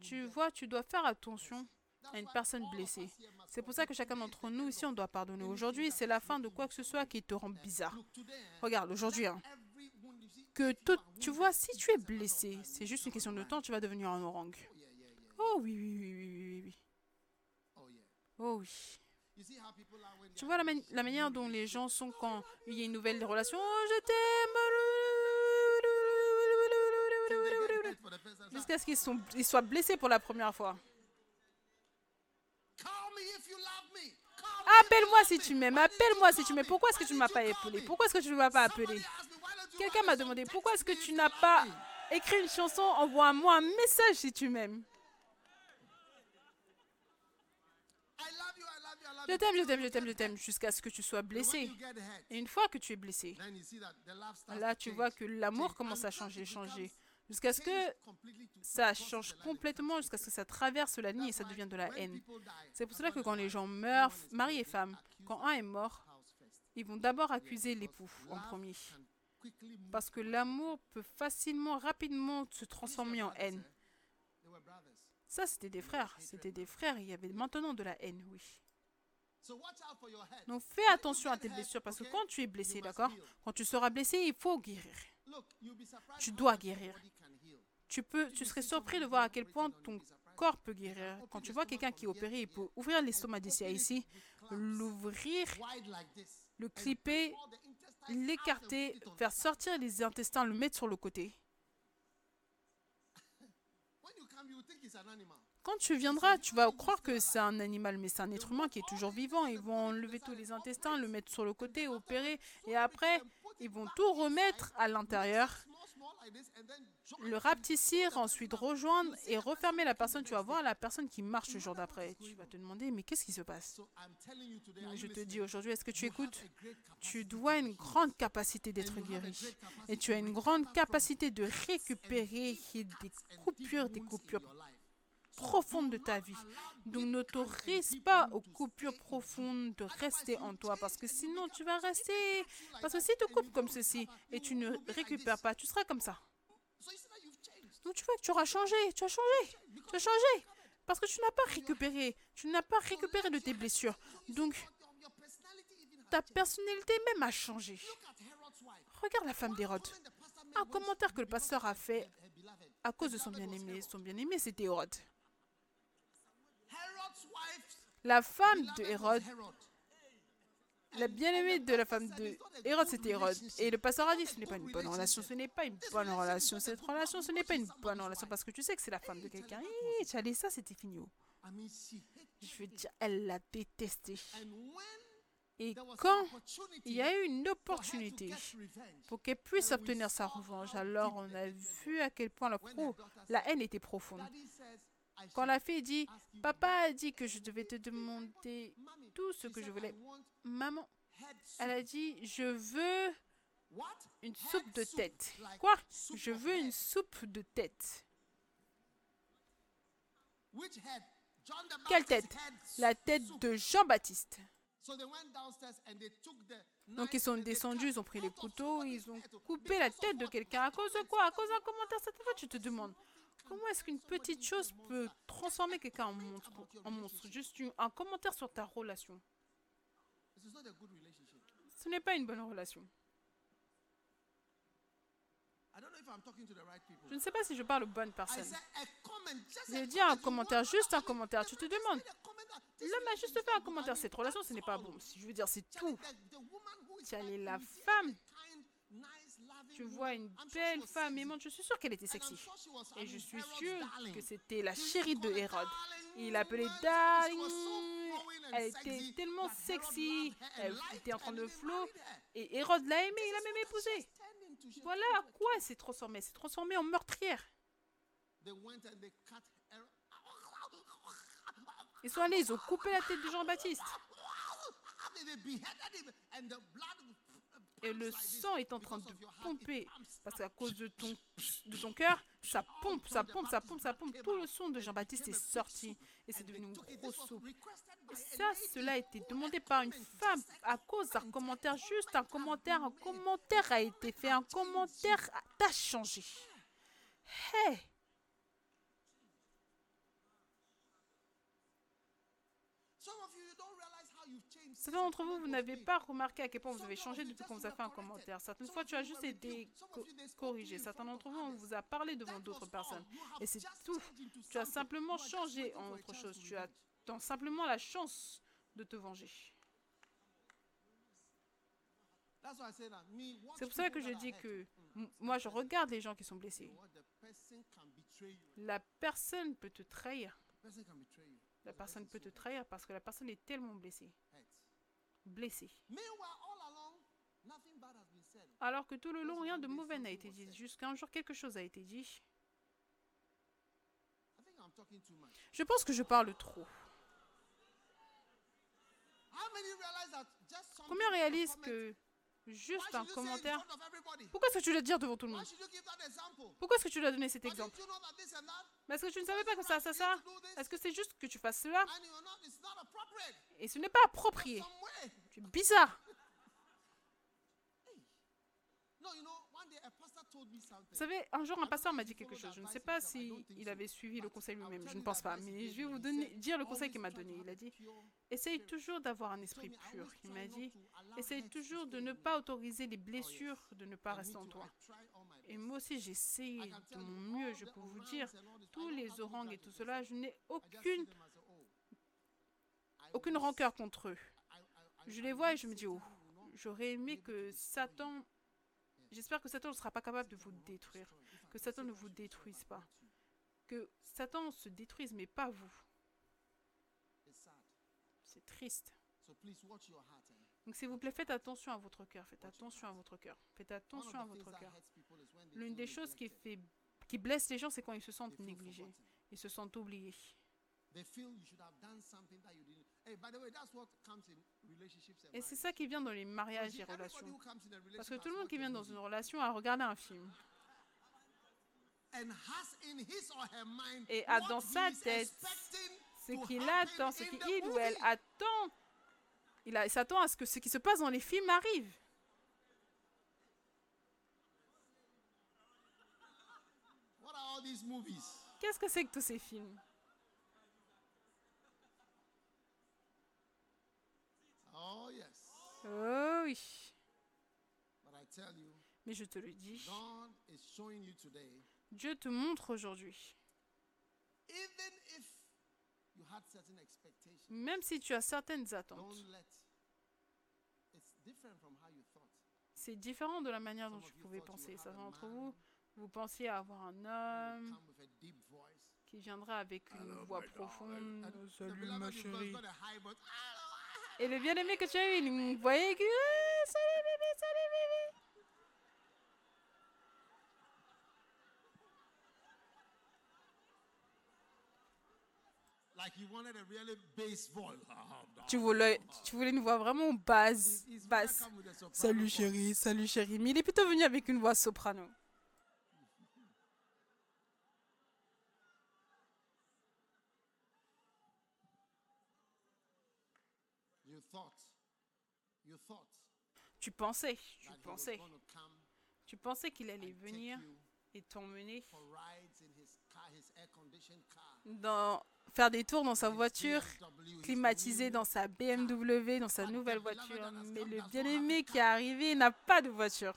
Tu vois, tu dois faire attention à une personne blessée. C'est pour ça que chacun d'entre nous ici, on doit pardonner. Aujourd'hui, c'est la fin de quoi que ce soit qui te rend bizarre. Regarde, aujourd'hui, hein, que tout, tu vois, si tu es blessé, c'est juste une question de temps, tu vas devenir un orang. Oh oui, oui, oui, oui, oui, oui. Oh oui. Tu vois la, manière dont les gens sont quand il y a une nouvelle relation. Oh, je t'aime. Jusqu'à ce qu'ils soient blessés pour la première fois. Appelle-moi si tu me. m'aimes. Appelle-moi si tu m'aimes. me? Pourquoi est-ce que tu ne m'as pas appelé? Pourquoi est-ce que tu ne m'as pas appelé? Quelqu'un m'a demandé pourquoi est-ce que tu n'as pas écrit une chanson Envoie-moi un message si tu m'aimes? Je t'aime, je t'aime, je t'aime, je t'aime jusqu'à ce que tu sois blessé. Et une fois que tu es blessé, là tu vois que l'amour commence à changer, changer. Jusqu'à ce que ça change complètement, jusqu'à ce que ça traverse la ligne et ça devient de la haine. C'est pour cela que quand and les gens meurent, mari et femme, quand un est mort, ils vont d'abord accuser l'époux en premier. Parce que l'amour peut facilement, rapidement se transformer en haine. eh? Ça, c'était des frères. C'était des frères. Il y avait maintenant de la haine, oui. Donc fais attention à tes blessures parce que quand tu es blessé, d'accord? Quand tu seras blessé, il faut guérir. Tu dois guérir. Tu, peux, tu serais surpris de voir à quel point ton corps peut guérir. Quand tu vois quelqu'un qui est opéré, il peut ouvrir l'estomac d'ici à ici, l'ouvrir, le clipper, L'écarter, faire sortir les intestins, le mettre sur le côté. Quand tu viendras, tu vas croire que c'est un animal, mais c'est un être humain qui est toujours vivant. Ils vont enlever tous les intestins, le mettre sur le côté, opérer, et après, ils vont tout remettre à l'intérieur, Le rapetissir, ensuite rejoindre et refermer la personne. Tu vas voir la personne qui marche le jour d'après. Tu vas te demander, mais qu'est-ce qui se passe? Je te dis aujourd'hui, est-ce que tu écoutes? Tu dois une grande capacité d'être guéri. Et tu as une grande capacité de récupérer des coupures, des coupures profondes de ta vie. Donc n'autorise pas aux coupures profondes de rester en toi parce que sinon tu vas rester. Parce que si tu coupes comme ceci et tu ne récupères pas, tu seras comme ça. Donc tu vois que tu auras changé, tu as changé, tu as changé. Parce que tu n'as pas récupéré, tu n'as pas récupéré de tes blessures. Donc ta personnalité même a changé. Regarde la femme d'Hérode. Un commentaire que le pasteur a fait à cause de son bien-aimé. Son bien-aimé, c'était Hérode. La femme de la bien-aimée de la femme de Hérode, c'était Hérode. Et le pasteur a dit, ce n'est pas une bonne relation, ce n'est pas une bonne relation. Cette relation, ce n'est pas une bonne relation parce que tu sais que c'est la femme de quelqu'un. Hi, Tu ça, c'était fini. oh. Je veux dire, elle l'a détesté. Et quand il y a eu une opportunité pour qu'elle puisse obtenir sa revanche, alors on a vu à quel point la haine était profonde. Quand la fille dit, papa a dit que je devais te demander tout ce que je voulais. Maman, elle a dit, je veux une soupe de tête. Quoi? Je veux une soupe de tête. Quelle tête? La tête de Jean-Baptiste. Donc ils sont descendus, ils ont pris les couteaux, ils ont coupé la tête de quelqu'un. À cause de quoi? À cause d'un commentaire. Fois, tu te demandes, comment est-ce qu'une petite chose peut transformer quelqu'un en monstre, en monstre? Juste un commentaire sur ta relation. Ce n'est pas une bonne relation. Je ne sais pas si je parle aux bonnes personnes. J'ai dit un commentaire, juste un commentaire. Tu te demandes, l'homme a juste fait un commentaire. Cette relation, ce n'est pas bon. Je veux dire, c'est tout. Allais la femme. Tu vois une belle femme aimante. Je suis sûre qu'elle était sexy. Et je suis sûre que c'était la chérie de Hérode. Il l'appelait Darling. Elle était tellement sexy. Elle était en train de flot. Et Hérode l'a aimée. Il a même épousé. Voilà à quoi elle s'est transformée. Elle s'est transformée en meurtrière. Ils sont allés, ils ont coupé la tête de Jean-Baptiste. Et le sang est en train de pomper. Parce qu'à cause de ton, de ton cœur, ça pompe, ça pompe, ça pompe, ça pompe. Tout le sang de Jean-Baptiste est sorti. Et c'est devenu une grosse soupe. Ça, cela a été demandé par une femme à cause d'un commentaire. Juste un commentaire. Un commentaire a été fait. Un commentaire t'a changé. Hey! Certains d'entre vous, vous n'avez pas remarqué à quel point vous avez changé depuis qu'on vous a fait un commentaire. Certaines fois, tu as juste été co- corrigé. Certains d'entre vous, on vous a parlé devant d'autres personnes. Et c'est tout. Tu as simplement changé en autre chose. Tu as simplement la chance de te venger. C'est pour ça que je dis que moi, je regarde les gens qui sont blessés. La personne peut te trahir. La personne person peut te trahir parce que la personne est tellement blessée. Said. Alors que tout le long, rien de mauvais n'a été dit. Jusqu'à un jour, quelque chose a été dit. Je pense que je parle trop. Combien réalisent que juste un commentaire... Pourquoi est-ce que tu dois dire devant tout le monde? Pourquoi est-ce que tu dois donner cet exemple? Mais est-ce que tu ne savais pas que ça, ça, ça? Est-ce que c'est juste que tu fasses cela? Et ce n'est pas approprié. Es bizarre. Vous savez, un jour, un pasteur m'a dit quelque chose. Je ne sais pas si il avait suivi le conseil lui-même. Je ne pense pas. Mais je vais vous donner, dire le conseil qu'il m'a donné. Il a dit Essaye toujours d'avoir un esprit pur. Il m'a dit Essaye toujours de ne pas autoriser les blessures de ne pas rester en toi. Et moi aussi, j'ai essayé de mon mieux. Je peux vous dire, tous les orangs et tout cela, je n'ai aucune, aucune rancœur contre eux. Je les vois et je me dis Oh, j'aurais aimé que Satan. J'espère que Satan ne sera pas capable de vous détruire. Que Satan ne vous détruise pas. Que Satan se détruise, mais pas vous. C'est triste. Donc s'il vous plaît, faites attention à votre cœur. Faites attention à votre cœur. Faites attention à votre cœur. L'une des choses qui, qui blesse les gens, c'est quand ils se sentent négligés. Ils se sentent oubliés. Et c'est ça qui vient dans les mariages et relations. Parce que tout le monde qui vient dans une relation a regardé un film. Et a dans sa tête Ce qu'il attend, ce qu'il ou elle attend, il, il s'attend à ce que ce qui se passe dans les films arrive. Qu'est-ce que c'est que tous ces films Oh yes. Oh oui. But I tell you, Mais je te le dis, God is showing you today, Dieu te montre aujourd'hui, even if you had certain expectations, même si tu as certaines attentes, don't let. It's different from how you thought. c'est différent de la manière dont tu pouvais penser. Certains d'entre vous, vous pensiez avoir un homme qui viendra avec une voix profonde. Salut ma chérie. Et le bien-aimé que tu as eu, il me voyait que... Ah, salut bébé, salut bébé. Voice. Tu voulais, tu voulais une voix vraiment basse. Basse. Salut chérie, salut chérie. Mais il est plutôt venu avec une voix soprano. You thought, you thought Tu pensais, tu pensais. Tu pensais qu'il allait venir et t'emmener dans faire des tours dans sa voiture, climatisée dans sa BMW, dans sa nouvelle voiture. Mais le bien-aimé qui est arrivé n'a pas de voiture.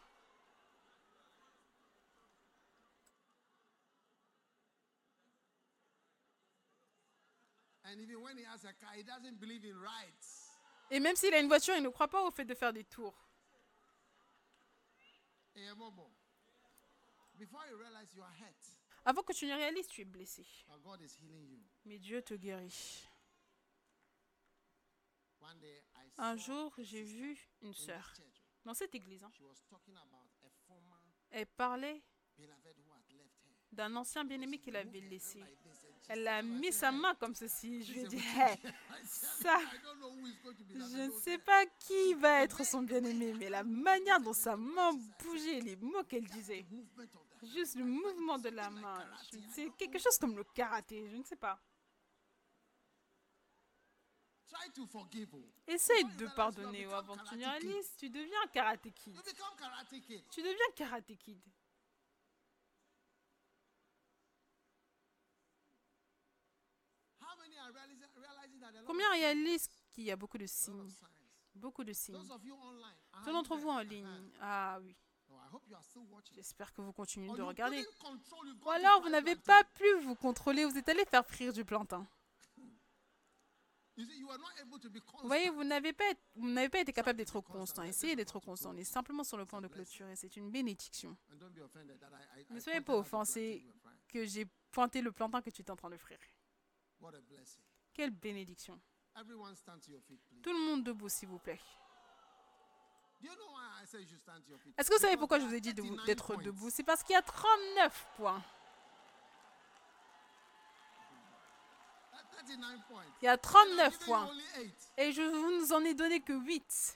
Et même s'il a une voiture, il ne croit pas au fait de faire des tours. Eh, Momo, Before you realize you are hurt, Avant que tu ne réalises, tu es blessé. Mais Dieu te guérit. Un jour, j'ai vu une sœur dans cette église. hein. Elle parlait d'un ancien bien-aimé She qu'il moved avait her hand laissé. Elle a mis sa "Hey, main comme ceci. Je lui ai dit, Hey, ça, je ne sais her." pas qui va être son bien-aimé, mais la manière dont sa main bougeait, les mots qu'elle disait, juste le mouvement de la main, c'est quelque chose comme le karaté, je ne sais pas. Essaye de pardonner ou avant que tu ne réalises, tu deviens karaté kid. Tu deviens karaté kid. How many are realizing, realizing that a lot Combien réalisent qu'il y a beaucoup de signes? Beaucoup de signes. You d'entre vous en ligne. ah. Oui, j'espère que vous continuez de regarder. Ou alors vous n'avez pas pu vous contrôler, vous êtes allé faire frire du plantain. Vous voyez, vous n'avez pas, vous n'avez pas été capable d'être constant. Essayez d'être constant. On est simplement sur le point de clôturer. C'est une bénédiction. Ne soyez pas frying. que j'ai pointé le plantain que tu es en train de frire. Quelle bénédiction. Tout le monde debout, s'il vous plaît. Est-ce que vous savez pourquoi je vous ai dit de vous- 39 d'être debout? C'est parce qu'il y a 39 points. 39 points. Il y a And I'm 39 giving you points. Et je vous en ai donné que 8.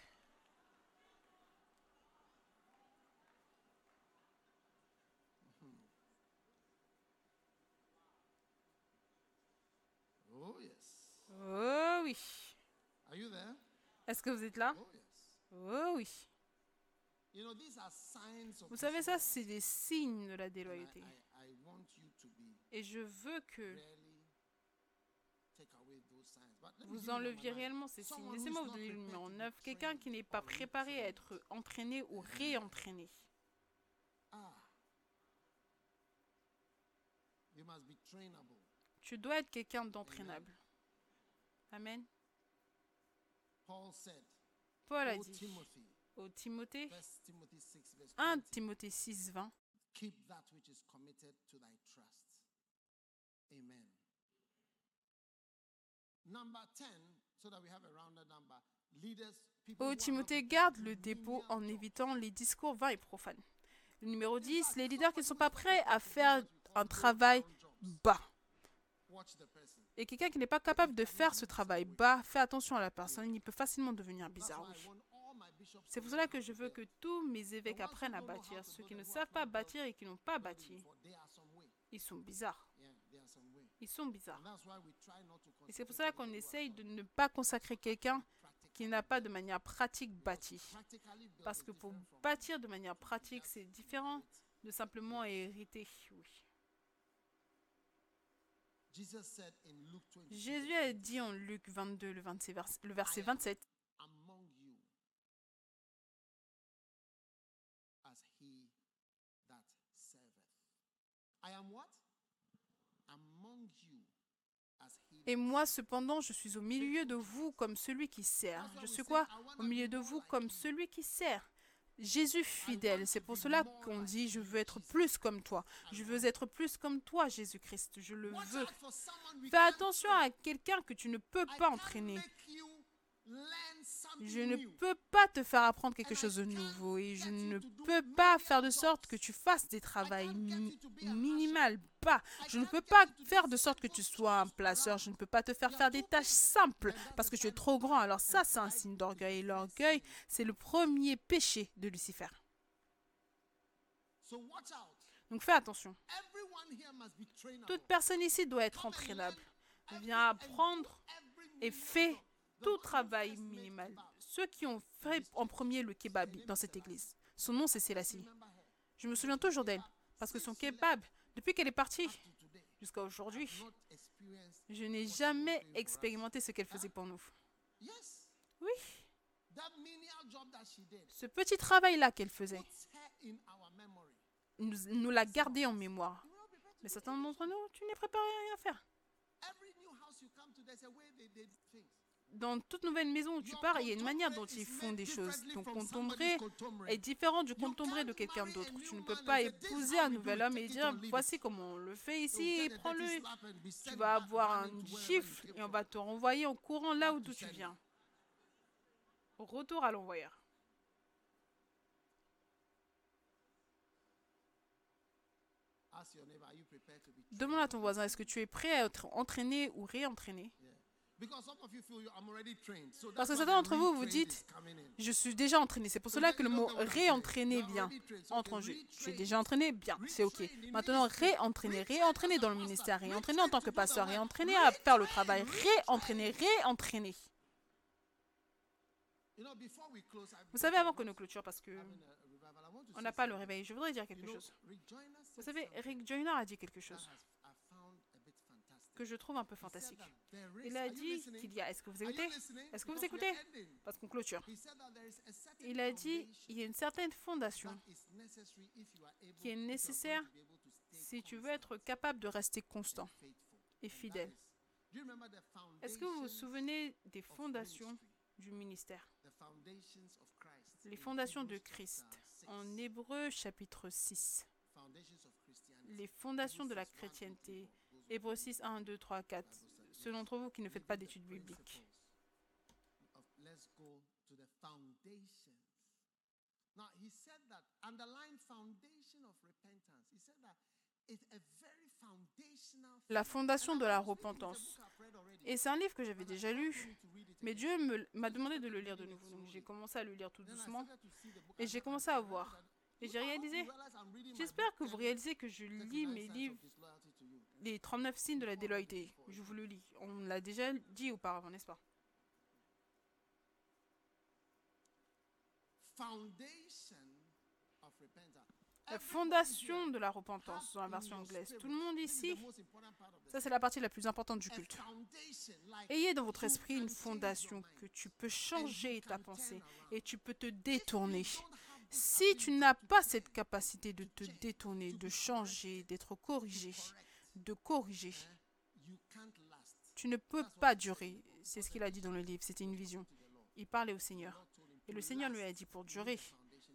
Oh, yes. Oh oui. Are you there? Est-ce que vous êtes là? Oh. Oh oui. Vous savez, ça, c'est des signes de la déloyauté. Et je veux que vous enleviez réellement ces signes. Laissez-moi vous donner le numéro to be 9. Quelqu'un qui n'est pas préparé à être entraîné ou réentraîné. Ah. Be trainable. Tu dois être quelqu'un d'entraînable. Amen. Paul a dit au Timothée, 1 Timothy 6, verse 1 20, Timothée 6, 20, keep that which is committed to thy trust. Amen. Number 10, so that we have a rounded number. Leaders, people who Ô Timothée, garde le dépôt en évitant les discours vains et profanes. Le numéro 10, les leaders qui ne sont pas prêts à faire un travail bas. Et quelqu'un qui n'est pas capable de faire ce travail bas, fais attention à la personne, il peut facilement devenir bizarre. C'est pour cela que je veux que tous mes évêques apprennent à bâtir. Ceux qui ne savent pas bâtir et qui n'ont pas bâti, ils sont bizarres. Ils sont bizarres. Et c'est pour cela qu'on essaye de ne pas consacrer quelqu'un qui n'a pas de manière pratique bâti. Parce que pour bâtir de manière pratique, c'est différent de simplement hériter. Oui. Jesus said in Luke 22, Jésus a dit en Luc 22, le, 27 vers- le verset 27, among you as he that serveth. I am what? Among you as he Et moi cependant, je suis au milieu de vous comme celui qui sert. Je suis quoi? Au milieu de vous comme celui qui sert. Jésus fidèle. C'est pour cela qu'on dit, je veux être plus comme toi. Je veux être plus comme toi, Jésus-Christ. Je le veux. Fais attention à quelqu'un que tu ne peux pas entraîner. Je ne peux pas te faire apprendre quelque chose de nouveau et je ne peux pas faire de sorte que tu fasses des travails mi- minimal bas. Je ne peux pas faire de sorte que tu sois un placeur. Je ne peux pas te faire faire des tâches simples parce que tu es trop grand. Alors ça, c'est un signe d'orgueil. Et l'orgueil, c'est le premier péché de Lucifer. Donc fais attention. Toute personne ici doit être entraînable. Viens apprendre et fais tout travail minimal. Ceux qui ont fait en premier le kebab dans cette église, son nom c'est Sélassie. Je me souviens toujours d'elle parce que son kebab, depuis qu'elle est partie jusqu'à aujourd'hui, je n'ai jamais expérimenté ce qu'elle faisait pour nous. Oui, ce petit travail-là qu'elle faisait, nous, nous l'a gardé en mémoire. Mais certains d'entre nous, tu n'es préparé à rien faire. Dans toute nouvelle maison où tu pars, il y a une manière dont ils font des choses. Ton contombré est différent du contombré de quelqu'un d'autre. Tu ne peux pas épouser un nouvel homme et dire voici comment on le fait ici, prends-le. Tu vas avoir un gifle et on va te renvoyer en courant là où tu viens. Retour à l'envoyeur. Demande à ton voisin, est-ce que tu es prêt à être entraîné ou réentraîné? Parce que certains d'entre vous, vous dites, je suis déjà entraîné. C'est pour cela que le mot réentraîner vient. Entre en jeu. Tu es déjà entraîné Bien, c'est ok. Maintenant, réentraîner. Réentraîner dans le ministère. Réentraîner en tant que pasteur. Réentraîner à faire le travail. Réentraîner. Réentraîner. Vous savez, avant que nous clôturions, parce que on n'a pas le réveil, je voudrais dire quelque chose. Vous savez, Rick Joyner a dit quelque chose je trouve un peu fantastique. Il a dit qu'il y a... Est-ce que vous écoutez? Est-ce que vous écoutez? Parce qu'on clôture. Il a dit il y a une certaine fondation qui est nécessaire si tu veux être capable de rester constant et fidèle. Est-ce que vous vous souvenez des fondations du ministère? Les fondations de Christ. En Hébreu chapitre 6. Foundations of Christianity. Les fondations de la Hebrews 6, 1 to chrétienté. 4. Those who Hébreux 6, 1, 2, 3, 4. Bible study. Ceux d'entre vous qui ne faites pas d'études bibliques. La fondation de la repentance. Et c'est un livre que j'avais déjà lu, mais. Dieu m'a demandé de le lire de nouveau. Donc j'ai commencé à le lire tout doucement. Et j'ai commencé à voir. Et j'ai réalisé, j'espère que vous réalisez que je lis 39 mes livres, of disloyalty to you. Les 39 signes de la déloyauté. Je vous le lis. On l'a déjà dit auparavant, n'est-ce pas? La fondation de la repentance dans la version anglaise. Tout le monde ici, ça c'est la partie la plus importante du culte. Ayez dans votre esprit une fondation que tu peux changer ta pensée et tu peux te détourner. Si tu n'as pas cette capacité de te détourner, de changer, d'être corrigé, de corriger, last. tu ne peux pas durer. C'est ce qu'il a dit dans le livre, c'était une vision. Il parlait au Seigneur. Et le Seigneur lui a dit pour durer,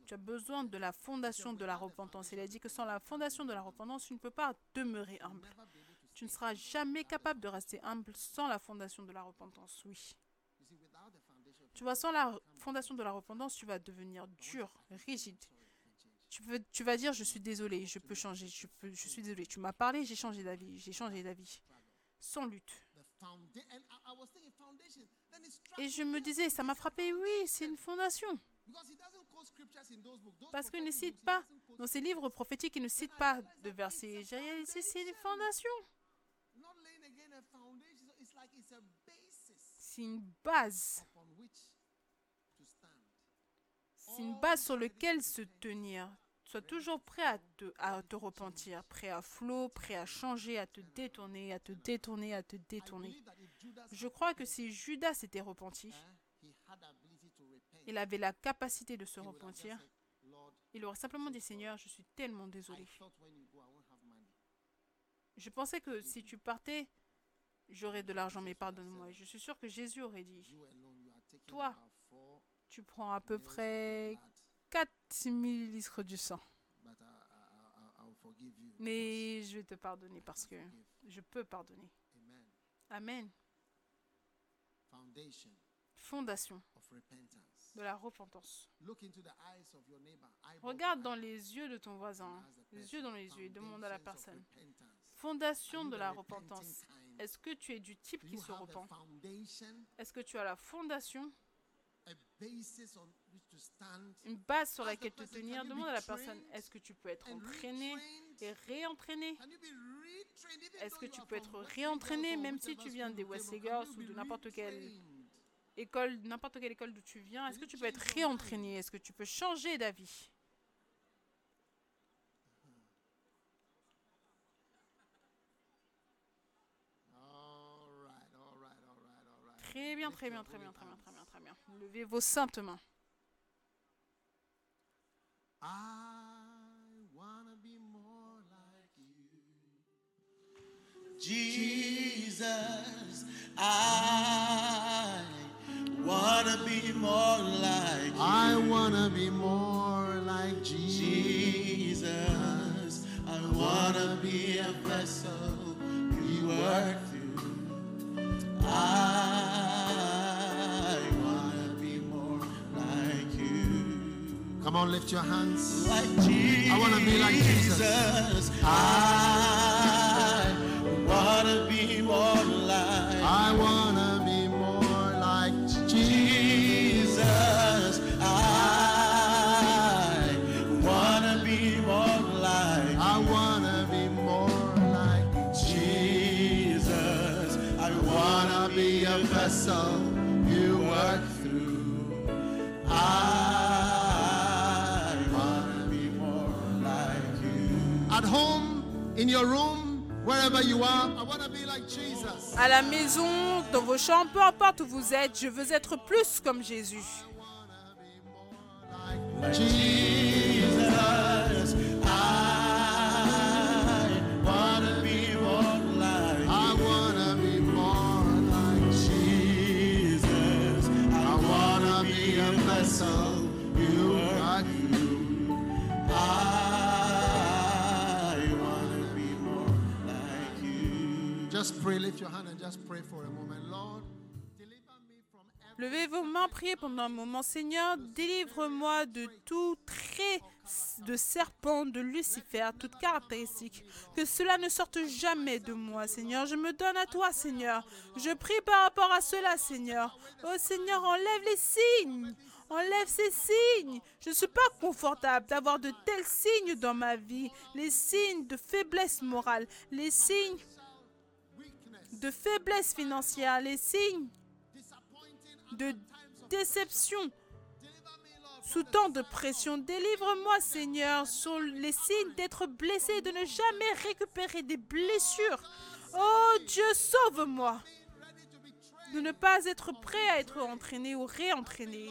tu as besoin de la fondation de la repentance. Il a dit que sans la fondation de la repentance, tu ne peux pas demeurer humble. Tu ne seras jamais capable de rester humble sans la fondation de la repentance. Oui. Tu vois, sans la fondation de la repentance, tu vas devenir dur, rigide. sorry, you can change. Tu, vas dire, je suis désolé, je peux changer, je, peux, je suis désolé. Tu m'as parlé, j'ai changé d'avis, j'ai changé d'avis. Sans lutte. Et je me, disais, ça m'a frappé, oui, c'est une fondation. Parce qu'il ne cite pas, dans ces livres prophétiques, il ne cite pas de versets. J'ai réalisé, c'est une fondation. C'est une base. Une base sur laquelle se tenir. Sois toujours prêt à te, à te repentir, prêt à flot, prêt à changer, à te détourner, à te détourner, à te détourner. Je crois que si Judas s'était repenti, il avait la capacité de se repentir. Il aurait simplement dit Seigneur, je suis tellement désolé. Je pensais que si tu partais, j'aurais de l'argent, mais pardonne-moi. Je suis sûr que Jésus aurait dit Toi, Tu prends à peu près blood, 4 millilitres du sang. Mais je vais te pardonner parce que je peux pardonner. Amen. Fondation de la repentance. Regarde dans les yeux de ton voisin, les yeux dans les yeux, et demande à la personne. Fondation de la repentance. Est-ce que tu es du type qui se repent? Est-ce que tu as la fondation, une base sur laquelle te tenir Demande à la personne, est-ce que tu peux être entraîné et réentraîné? Est-ce que tu peux être réentraîné même si tu viens des you ou de n'importe quelle école, n'importe quelle école d'où tu viens Est-ce que tu peux être réentraîné? Est-ce que tu peux changer d'avis? Très bien, très bien, très bien, très bien, très bien, très bien. Levez vos saintes mains. I wanna be more like you. Jesus, I wanna be more like I wanna be more like Jesus. Jesus. I wanna be a vessel you work through. I Come on, lift your hands. Like Jesus. I wanna be like Jesus. I wanna be more like I wanna be more like Jesus. I wanna be more like I wanna be more like Jesus. I wanna be a vessel à la maison, dans vos chambres, peu importe où vous êtes, je veux être plus comme Jésus. vessel you you. Levez vos mains, priez pendant un moment. Seigneur, délivre-moi de tout trait de serpent, de Lucifer, toute caractéristique. Que cela ne sorte jamais de moi, Seigneur. Je me donne à toi, Seigneur. Je prie par rapport à cela, Seigneur. Oh Seigneur, enlève les signes. Enlève ces signes. Je ne suis pas confortable d'avoir de tels signes dans ma vie. Les signes de faiblesse morale, les signes de faiblesse financière, les signes de déception sous tant de pression. Délivre-moi, Seigneur, sur les signes d'être blessé, de ne jamais récupérer des blessures. Oh Dieu, sauve-moi de ne pas être prêt à être entraîné ou réentraîné.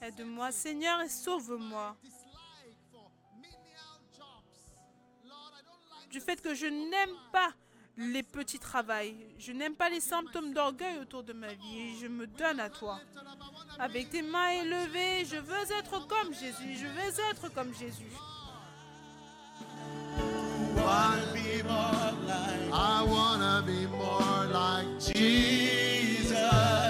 Aide-moi, Seigneur, et sauve-moi du fait que je n'aime pas les petits travails. Je n'aime pas les symptômes d'orgueil autour de ma vie je me donne à toi. Avec tes mains élevées, je veux être comme Jésus. Je veux être comme Jésus. I wanna be more like Jesus.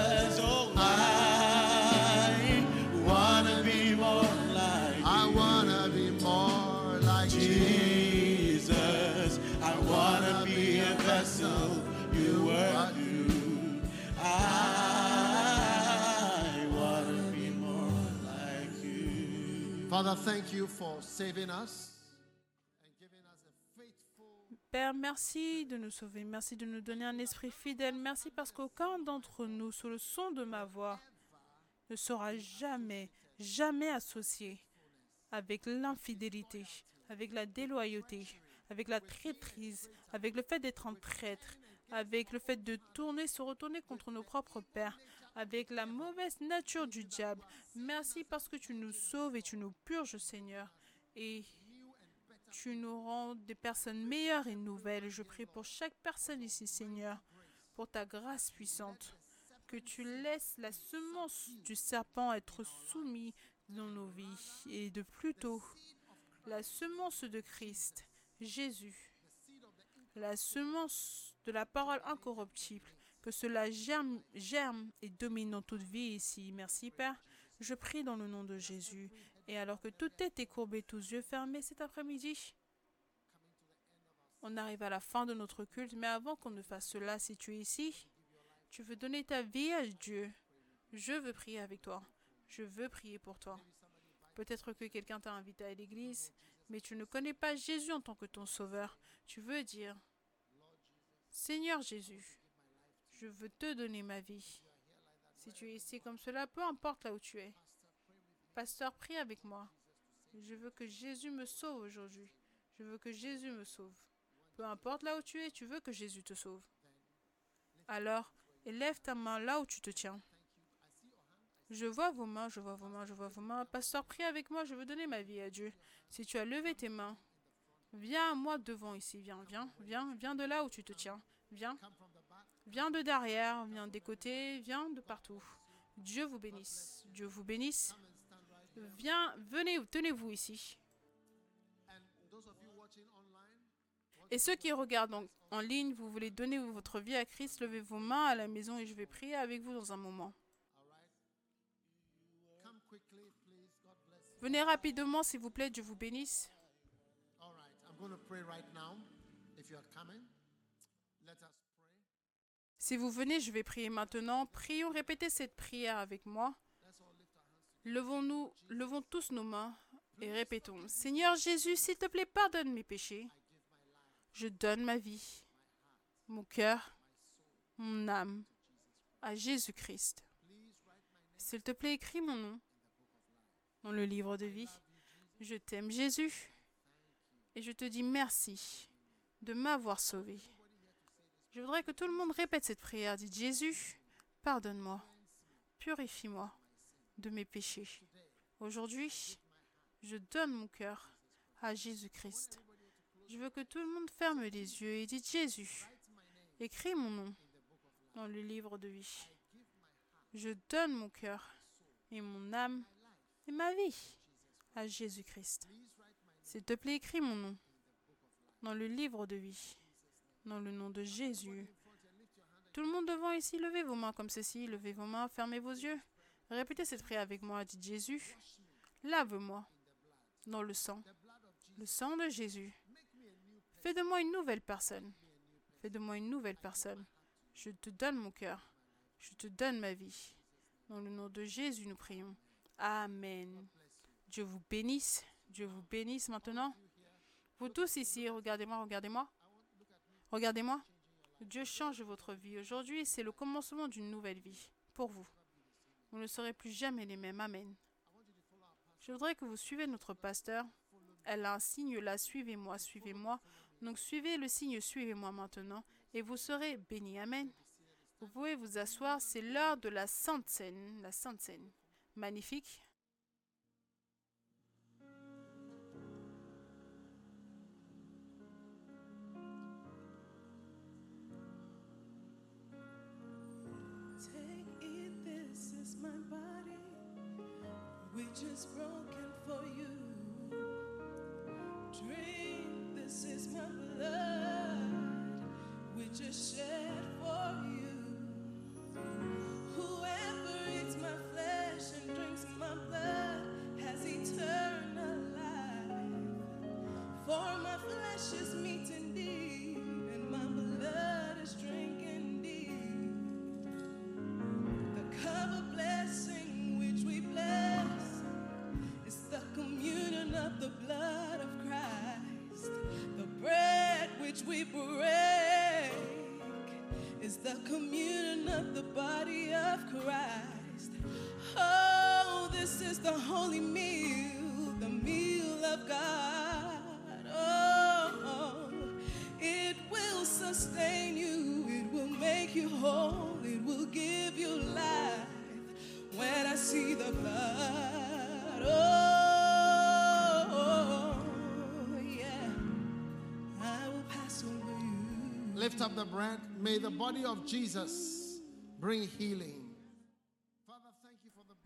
Father, Père, merci de nous sauver. Merci de nous donner un esprit fidèle. Merci parce qu'aucun d'entre nous, sous le son de ma voix, ne sera jamais, jamais associé avec l'infidélité, avec la déloyauté, avec la traîtrise, avec le fait d'être un traître, avec le fait de tourner, se retourner contre nos propres pères, avec la mauvaise nature du diable. Merci parce que tu nous sauves et tu nous purges, Seigneur. Et tu nous rends des personnes meilleures et nouvelles. Je prie pour chaque personne ici, Seigneur, pour ta grâce puissante. Que tu laisses la semence du serpent être soumise dans nos vies. Et de plus tôt, la semence de Christ, Jésus, la semence de la parole incorruptible, que cela germe, et domine dans toute vie ici. Merci, Père. Je prie dans le nom de Jésus. Et alors que toute tête est courbée, tous yeux fermés cet après-midi, on arrive à la fin de notre culte. Mais avant qu'on ne fasse cela, si tu es ici, tu veux donner ta vie à Dieu, je veux prier avec toi. Je veux prier pour toi. Peut-être que quelqu'un t'a invité à l'église, mais tu ne connais pas Jésus en tant que ton sauveur. Tu veux dire, Seigneur Jésus, je veux te donner ma vie. Si tu es ici comme cela, peu importe là où tu es. Pasteur, prie avec moi. Je veux que Jésus me sauve aujourd'hui. Je veux que Jésus me sauve. Peu importe là où tu es, tu veux que Jésus te sauve. Alors, élève ta main là où tu te tiens. Je vois vos mains, je vois vos mains, je vois vos mains. Pasteur, prie avec moi, je veux donner ma vie à Dieu. Si tu as levé tes mains, viens à moi devant ici. Viens, viens, viens, viens de là où tu te tiens. Viens. Viens de derrière, viens des côtés, viens de partout. Dieu vous bénisse. Dieu vous bénisse. Viens, venez, tenez-vous ici. Et ceux qui regardent en, ligne, vous voulez donner votre vie à Christ, levez vos mains à la maison et je vais prier avec vous dans un moment. Venez rapidement, s'il vous plaît, Dieu vous bénisse. Si vous venez, je vais prier maintenant. Prions, répétez cette prière avec moi. Levons-nous, levons tous nos mains et répétons. Seigneur Jésus, s'il te plaît, pardonne mes péchés. Je donne ma vie, mon cœur, mon âme à Jésus-Christ. S'il te plaît, écris mon nom dans le livre de vie. Je t'aime Jésus et je te dis merci de m'avoir sauvé. Je voudrais que tout le monde répète cette prière. Dites Jésus, pardonne-moi, purifie-moi de mes péchés. Aujourd'hui, je donne mon cœur à Jésus-Christ. Je veux que tout le monde ferme les yeux et dise Jésus, écris mon nom dans le livre de vie. Je donne mon cœur et mon âme et ma vie à Jésus-Christ. S'il te plaît, écris mon nom dans le livre de vie, dans le nom de Jésus. Tout le monde devant ici, levez vos mains comme ceci, levez vos mains, fermez vos yeux. Répétez cette prière avec moi, dites Jésus, lave-moi dans le sang, le sang de Jésus. Fais de moi une nouvelle personne. Fais de moi une nouvelle personne. Je te donne mon cœur. Je te donne ma vie. Dans le nom de Jésus, nous prions. Amen. Dieu vous bénisse. Dieu vous bénisse maintenant. Vous tous ici, regardez-moi, regardez-moi. Regardez-moi. Dieu change votre vie. Aujourd'hui, c'est le commencement d'une nouvelle vie pour vous. Vous ne serez plus jamais les mêmes. Amen. Je voudrais que vous suivez notre pasteur. Elle a un signe là, suivez-moi, suivez-moi. Donc suivez le signe, suivez-moi maintenant, et vous serez bénis. Amen. Vous pouvez vous asseoir, c'est l'heure de la Sainte Seine, la Sainte Seine. Magnifique. Is broken for you. Drink, this is my blood, which is shed for you. Whoever eats my flesh and drinks my blood has eternal life. For my flesh is meat indeed, and my blood is drink communion of the body of Christ. The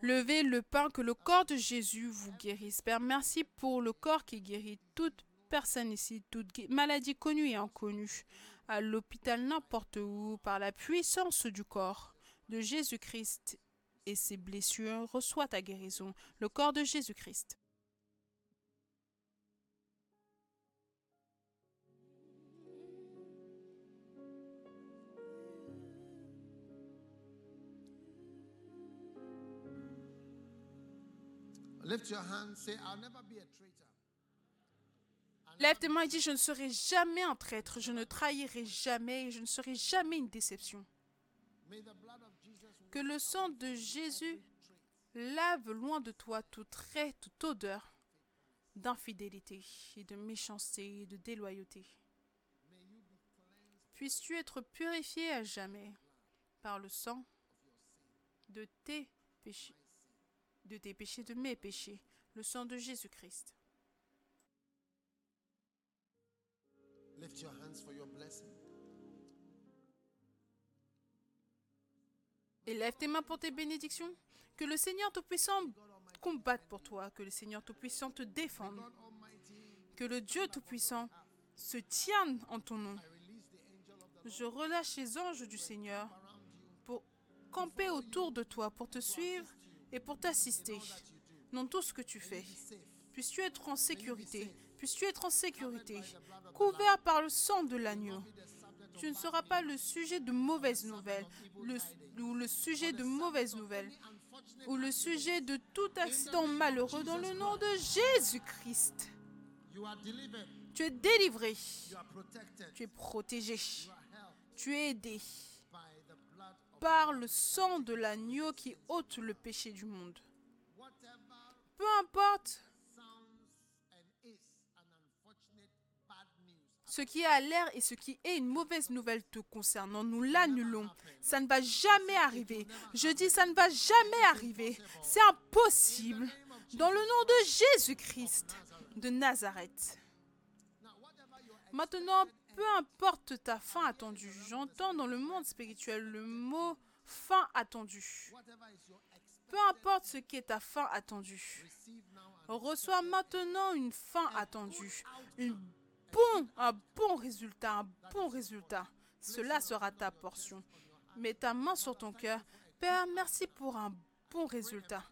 Levez le pain, que le corps de Jésus vous guérisse. Père, merci pour le corps qui guérit toute personne ici, toute maladie connue et inconnue, à l'hôpital, n'importe où, par la puissance du corps de Jésus-Christ et ses blessures, reçois ta guérison, le corps de Jésus-Christ. Lève tes mains et dis, je ne serai jamais un traître, je ne trahirai jamais et je ne serai jamais une déception. Que le sang de Jésus lave loin de toi tout trait, toute odeur d'infidélité et de méchanceté et de déloyauté. Puisses-tu être purifié à jamais par le sang de tes péchés, de tes péchés, de mes péchés, le sang de Jésus-Christ. lift your hands for your blessing. Et lève tes mains pour tes bénédictions. Que le Seigneur Tout-Puissant combatte pour toi, que le Seigneur Tout-Puissant te défende, que le Dieu Tout-Puissant se tienne en ton nom. Je relâche les anges du Seigneur pour camper autour de toi, pour te suivre et pour t'assister dans tout ce que tu fais. Puisses-tu être en sécurité, puisses-tu être en sécurité, couvert par le sang de l'agneau. Tu ne seras pas le sujet de mauvaises nouvelles, le, ou le sujet de mauvaises nouvelles, ou le sujet de tout accident malheureux dans le nom de Jésus-Christ. Tu es délivré, tu es protégé, tu es aidé by the blood of par le sang de l'agneau qui ôte le péché du monde. Peu importe ce qui a l'air et ce qui est une mauvaise nouvelle te concernant, nous l'annulons. Ça ne va jamais arriver. Je dis ça ne va jamais arriver. C'est impossible. Dans le nom de Jésus-Christ de Nazareth. Maintenant, peu importe ta fin attendue, j'entends dans le monde spirituel le mot fin attendue. Peu importe ce qui est ta fin attendue. Reçois maintenant une fin attendue. Bon, un bon résultat, un bon résultat. Cela sera ta portion. Mets ta main sur ton cœur. Père, merci pour un bon résultat.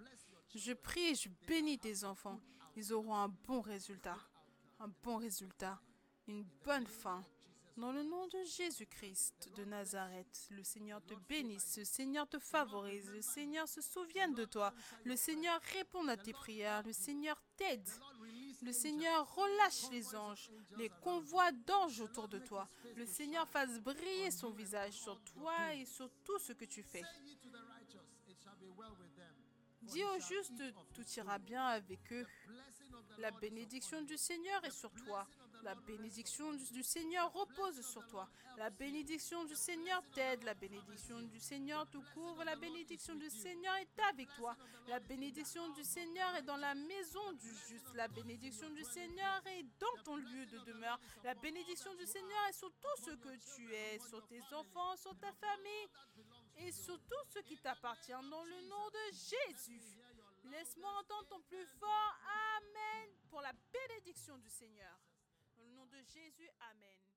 Je prie je bénis tes enfants. Ils auront un bon résultat. Un bon résultat. Une bonne fin. Dans le nom de Jésus-Christ de Nazareth, le Seigneur te bénisse, le Seigneur te favorise, le Seigneur se souvienne de toi, le Seigneur répond à tes prières, le Seigneur t'aide. Le Seigneur relâche les anges, les convois d'anges autour de toi. Le Seigneur fasse briller son visage sur toi et sur tout ce que tu fais. Dis aux justes, tout ira bien avec eux. La bénédiction du Seigneur est sur toi. La bénédiction du Seigneur repose sur toi. La bénédiction du Seigneur t'aide. La bénédiction du Seigneur te couvre. La bénédiction du Seigneur est avec toi. La bénédiction du Seigneur est dans la maison du juste. La bénédiction du Seigneur est dans ton lieu de demeure. La bénédiction du Seigneur est sur tout ce que tu es, sur tes enfants, sur ta famille et sur tout ce qui t'appartient dans le nom de Jésus. Laisse-moi entendre ton plus fort Amen pour la bénédiction du Seigneur. Jésus, Amen.